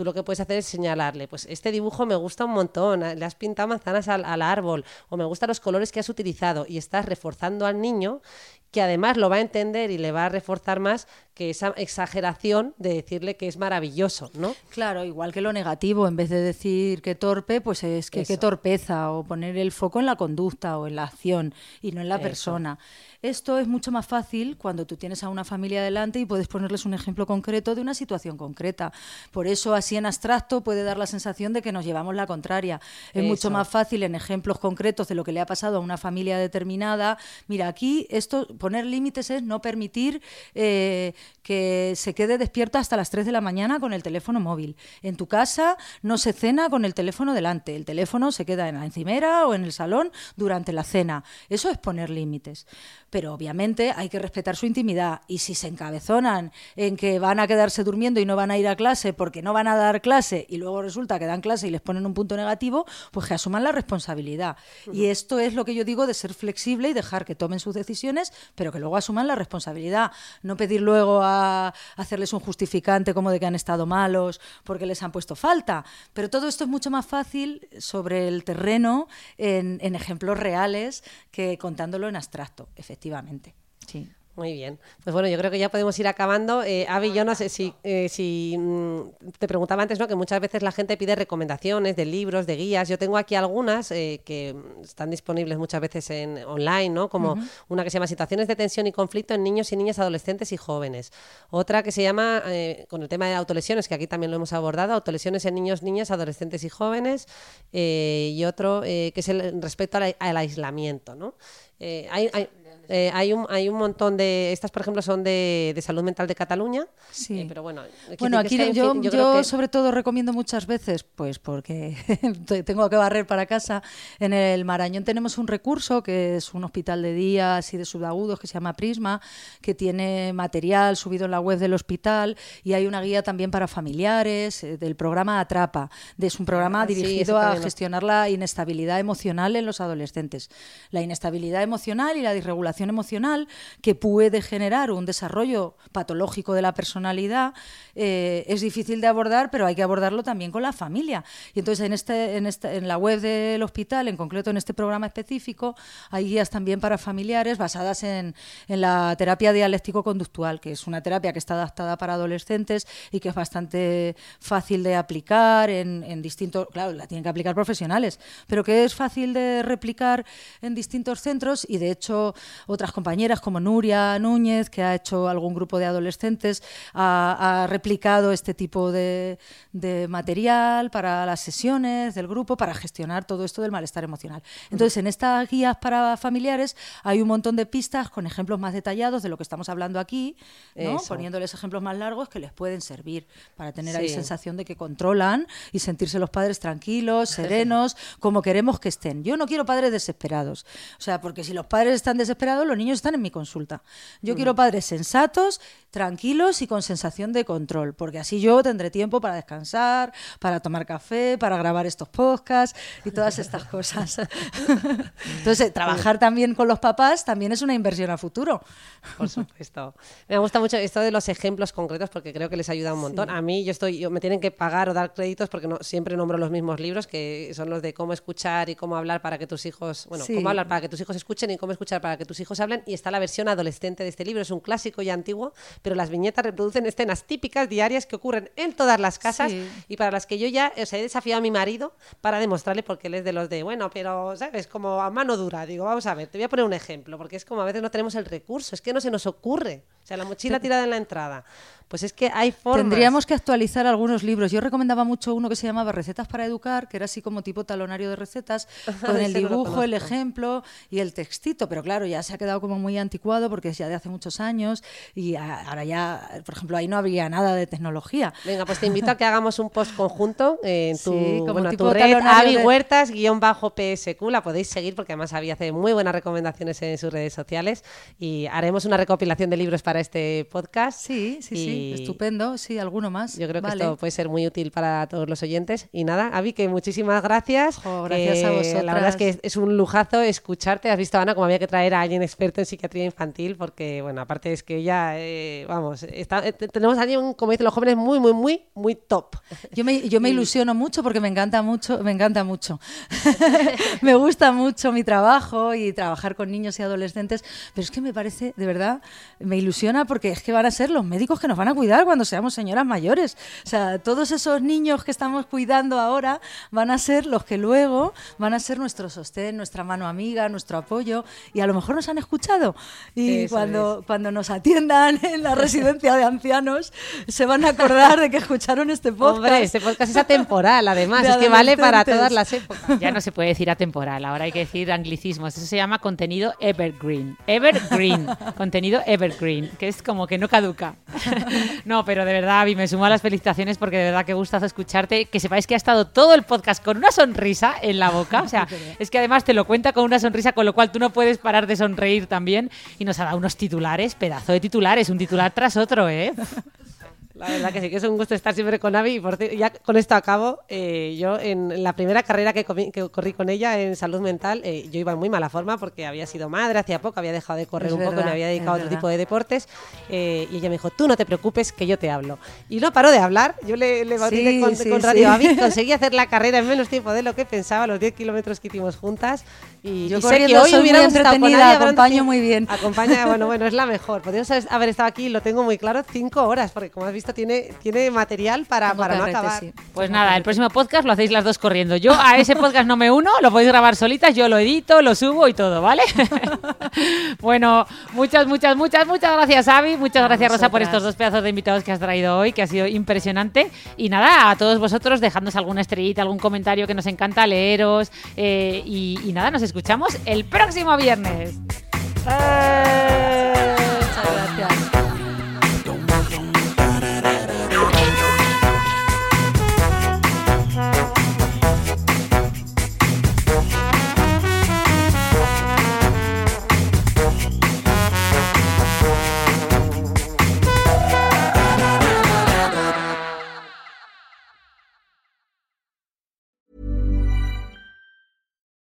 tú lo que puedes hacer es señalarle, pues este dibujo me gusta un montón, le has pintado manzanas al, al árbol, o me gustan los colores que has utilizado, y estás reforzando al niño que además lo va a entender y le va a reforzar más que esa exageración de decirle que es maravilloso, ¿no? Claro, igual que lo negativo, en vez de decir que torpe, pues es que qué torpeza, o poner el foco en la conducta o en la acción y no en la persona. Esto es mucho más fácil cuando tú tienes a una familia delante y puedes ponerles un ejemplo concreto de una situación concreta. Por eso, así en abstracto, puede dar la sensación de que nos llevamos la contraria. Es mucho más fácil en ejemplos concretos de lo que le ha pasado a una familia determinada. Mira, aquí esto, poner límites es no permitir eh, que se quede despierto hasta las 3 de la mañana con el teléfono móvil. En tu casa no se cena con el teléfono delante. El teléfono se queda en la encimera o en el salón durante la cena. Eso es poner límites pero obviamente hay que respetar su intimidad y si se encabezonan en que van a quedarse durmiendo y no van a ir a clase porque no van a dar clase y luego resulta que dan clase y les ponen un punto negativo, pues que asuman la responsabilidad. Y esto es lo que yo digo de ser flexible y dejar que tomen sus decisiones, pero que luego asuman la responsabilidad. No pedir luego a hacerles un justificante como de que han estado malos porque les han puesto falta. Pero todo esto es mucho más fácil sobre el terreno en, en ejemplos reales que contándolo en abstracto, efectivamente efectivamente. Sí. Muy bien. Pues bueno, yo creo que ya podemos ir acabando. Eh, Avi, yo no sé si, eh, si mm, te preguntaba antes, ¿no? Que muchas veces la gente pide recomendaciones de libros, de guías. Yo tengo aquí algunas eh, que están disponibles muchas veces en online, ¿no? Como una que se llama Situaciones de tensión y conflicto en niños y niñas, adolescentes y jóvenes. Otra que se llama, eh, con el tema de autolesiones, que aquí también lo hemos abordado, autolesiones en niños, niñas, adolescentes y jóvenes. y otro que es el respecto al, aislamiento, ¿no? hay, hay eh, hay, un, hay un montón de. Estas, por ejemplo, son de, de salud mental de Cataluña. Sí. Eh, pero bueno, bueno aquí yo, yo, sobre todo recomiendo muchas veces, pues porque tengo que barrer para casa. En el Marañón tenemos un recurso que es un hospital de días y de subagudos que se llama Prisma, que tiene material subido en la web del hospital y hay una guía también para familiares eh, del programa Atrapa. Es un programa ah, dirigido a gestionar la inestabilidad emocional en los adolescentes. La inestabilidad emocional y la disregulación emocional que puede generar un desarrollo patológico de la personalidad eh, es difícil de abordar, pero hay que abordarlo también con la familia. Y entonces en, este, en, este, en la web del hospital, en concreto en este programa específico, hay guías también para familiares basadas en, en la terapia dialéctico-conductual, que es una terapia que está adaptada para adolescentes y que es bastante fácil de aplicar en, en distintos, claro, la tienen que aplicar profesionales, pero que es fácil de replicar en distintos centros y de hecho otras compañeras como Nuria Núñez, que ha hecho algún grupo de adolescentes, ha, replicado este tipo de, material para las sesiones del grupo, para gestionar todo esto del malestar emocional. Entonces, en estas guías para familiares hay un montón de pistas con ejemplos más detallados de lo que estamos hablando aquí, poniéndoles ejemplos más largos que les pueden servir para tener ahí sensación de que controlan y sentirse los padres tranquilos, serenos, como queremos que estén. Yo no quiero padres desesperados. O sea, porque si los padres están desesperados, los niños están en mi consulta. Yo quiero padres sensatos, tranquilos y con sensación de control, porque así yo tendré tiempo para descansar, para tomar café, para grabar estos podcasts y todas estas cosas. Entonces, trabajar también con los papás también es una inversión a futuro. Por supuesto. Me gusta mucho esto de los ejemplos concretos porque creo que les ayuda un montón. A mí yo estoy, yo, me tienen que pagar o dar créditos porque no, siempre nombro los mismos libros, que son los de cómo escuchar y cómo hablar para que tus hijos, bueno, cómo hablar para que tus hijos escuchen y cómo escuchar para que tus hijos hablen. Y está la versión adolescente de este libro. Es un clásico ya antiguo, pero las viñetas reproducen escenas típicas diarias que ocurren en todas las casas y para las que yo ya he desafiado a mi marido para demostrarle porque él es de los de, bueno, pero, ¿sabes? Como a mano dura. Digo, vamos a ver, te voy a poner un ejemplo, porque es como a veces no tenemos el recurso, es que no se nos ocurre. O sea, la mochila tirada en la entrada. Pues es que hay formas. Tendríamos que actualizar algunos libros. Yo recomendaba mucho uno que se llamaba Recetas para Educar, que era así como tipo talonario de recetas, con el dibujo, el ejemplo y el textito. Pero claro, ya se ha quedado como muy anticuado porque es ya de hace muchos años y ahora ya, por ejemplo, ahí no había nada de tecnología. Venga, pues te invito a que hagamos un post conjunto en tu, bueno, tu red, Avi Huertas, guion bajo PSQ. La podéis seguir porque además Avi hace muy buenas recomendaciones en sus redes sociales y haremos una recopilación de libros para este podcast. Sí, sí, sí. Estupendo, sí, alguno más. Yo creo que esto puede ser muy útil para todos los oyentes. Y nada, Avi, que muchísimas gracias. gracias a vosotros. La verdad es que es un lujazo escucharte. Has visto, Ana, como había que traer a alguien experto en psiquiatría infantil, porque, bueno, aparte es que ella, eh, vamos, está, eh, tenemos a alguien, como dicen los jóvenes, muy, muy, muy, muy top. Yo me, yo me ilusiono mucho porque me encanta mucho, me encanta mucho. me gusta mucho mi trabajo y trabajar con niños y adolescentes, pero es que me parece, de verdad, me ilusiona porque es que van a ser los médicos que nos van a cuidar cuando seamos señoras mayores. O sea, todos esos niños que estamos cuidando ahora van a ser los que luego van a ser nuestro sostén, nuestra mano amiga, nuestro apoyo y a lo mejor nos han escuchado y cuando, cuando nos atiendan en la residencia de ancianos se van a acordar de que escucharon este podcast. Hombre, este podcast es atemporal, además, es que vale para todas las épocas. Ya no se puede decir atemporal, ahora hay que decir anglicismos. Eso se llama contenido evergreen. Evergreen, contenido evergreen, que es como que no caduca. no, pero de verdad, Avi, me sumo a las felicitaciones porque de verdad que gustazo escucharte. Que sepáis que ha estado todo el podcast con una sonrisa en la boca. O sea, es que además te lo cuenta con una sonrisa, con lo cual tú no puedes parar de sonreír también. Y nos ha dado unos titulares, pedazo de titulares, un titular tras otro, ¿eh? La verdad que sí, que es un gusto estar siempre con Avi. Y por, ya con esto acabo. Eh, yo, en la primera carrera que, corrí con ella en salud mental, eh, yo iba en muy mala forma porque había sido madre hacía poco, había dejado de correr un poco y me había dedicado a otro tipo de deportes. Eh, y ella me dijo: Tú no te preocupes, que yo te hablo. Y no paró de hablar. Yo le, le con, Radio Avi. Conseguí hacer la carrera en menos tiempo de lo que pensaba, los 10 kilómetros que hicimos juntas. Y, yo sé que hoy hubiera entretenida, acompaño muy bien. Acompaña, bueno, bueno, es la mejor. Podríamos haber estado aquí, lo tengo muy claro, cinco horas, porque como has visto, tiene, tiene material para, para no acabar. Pues nada, el próximo podcast lo hacéis las dos corriendo. Yo a ese podcast no me uno, lo podéis grabar solitas, yo lo edito, lo subo y todo, ¿vale? bueno, muchas, muchas, muchas, muchas gracias, Avi. Muchas gracias, Rosa, por estos dos pedazos de invitados que has traído hoy, que ha sido impresionante. Y nada, a todos vosotros, dejadnos alguna estrellita, algún comentario que nos encanta leeros. Eh, y, y nada, nos escuchamos el próximo viernes. ¡Eh!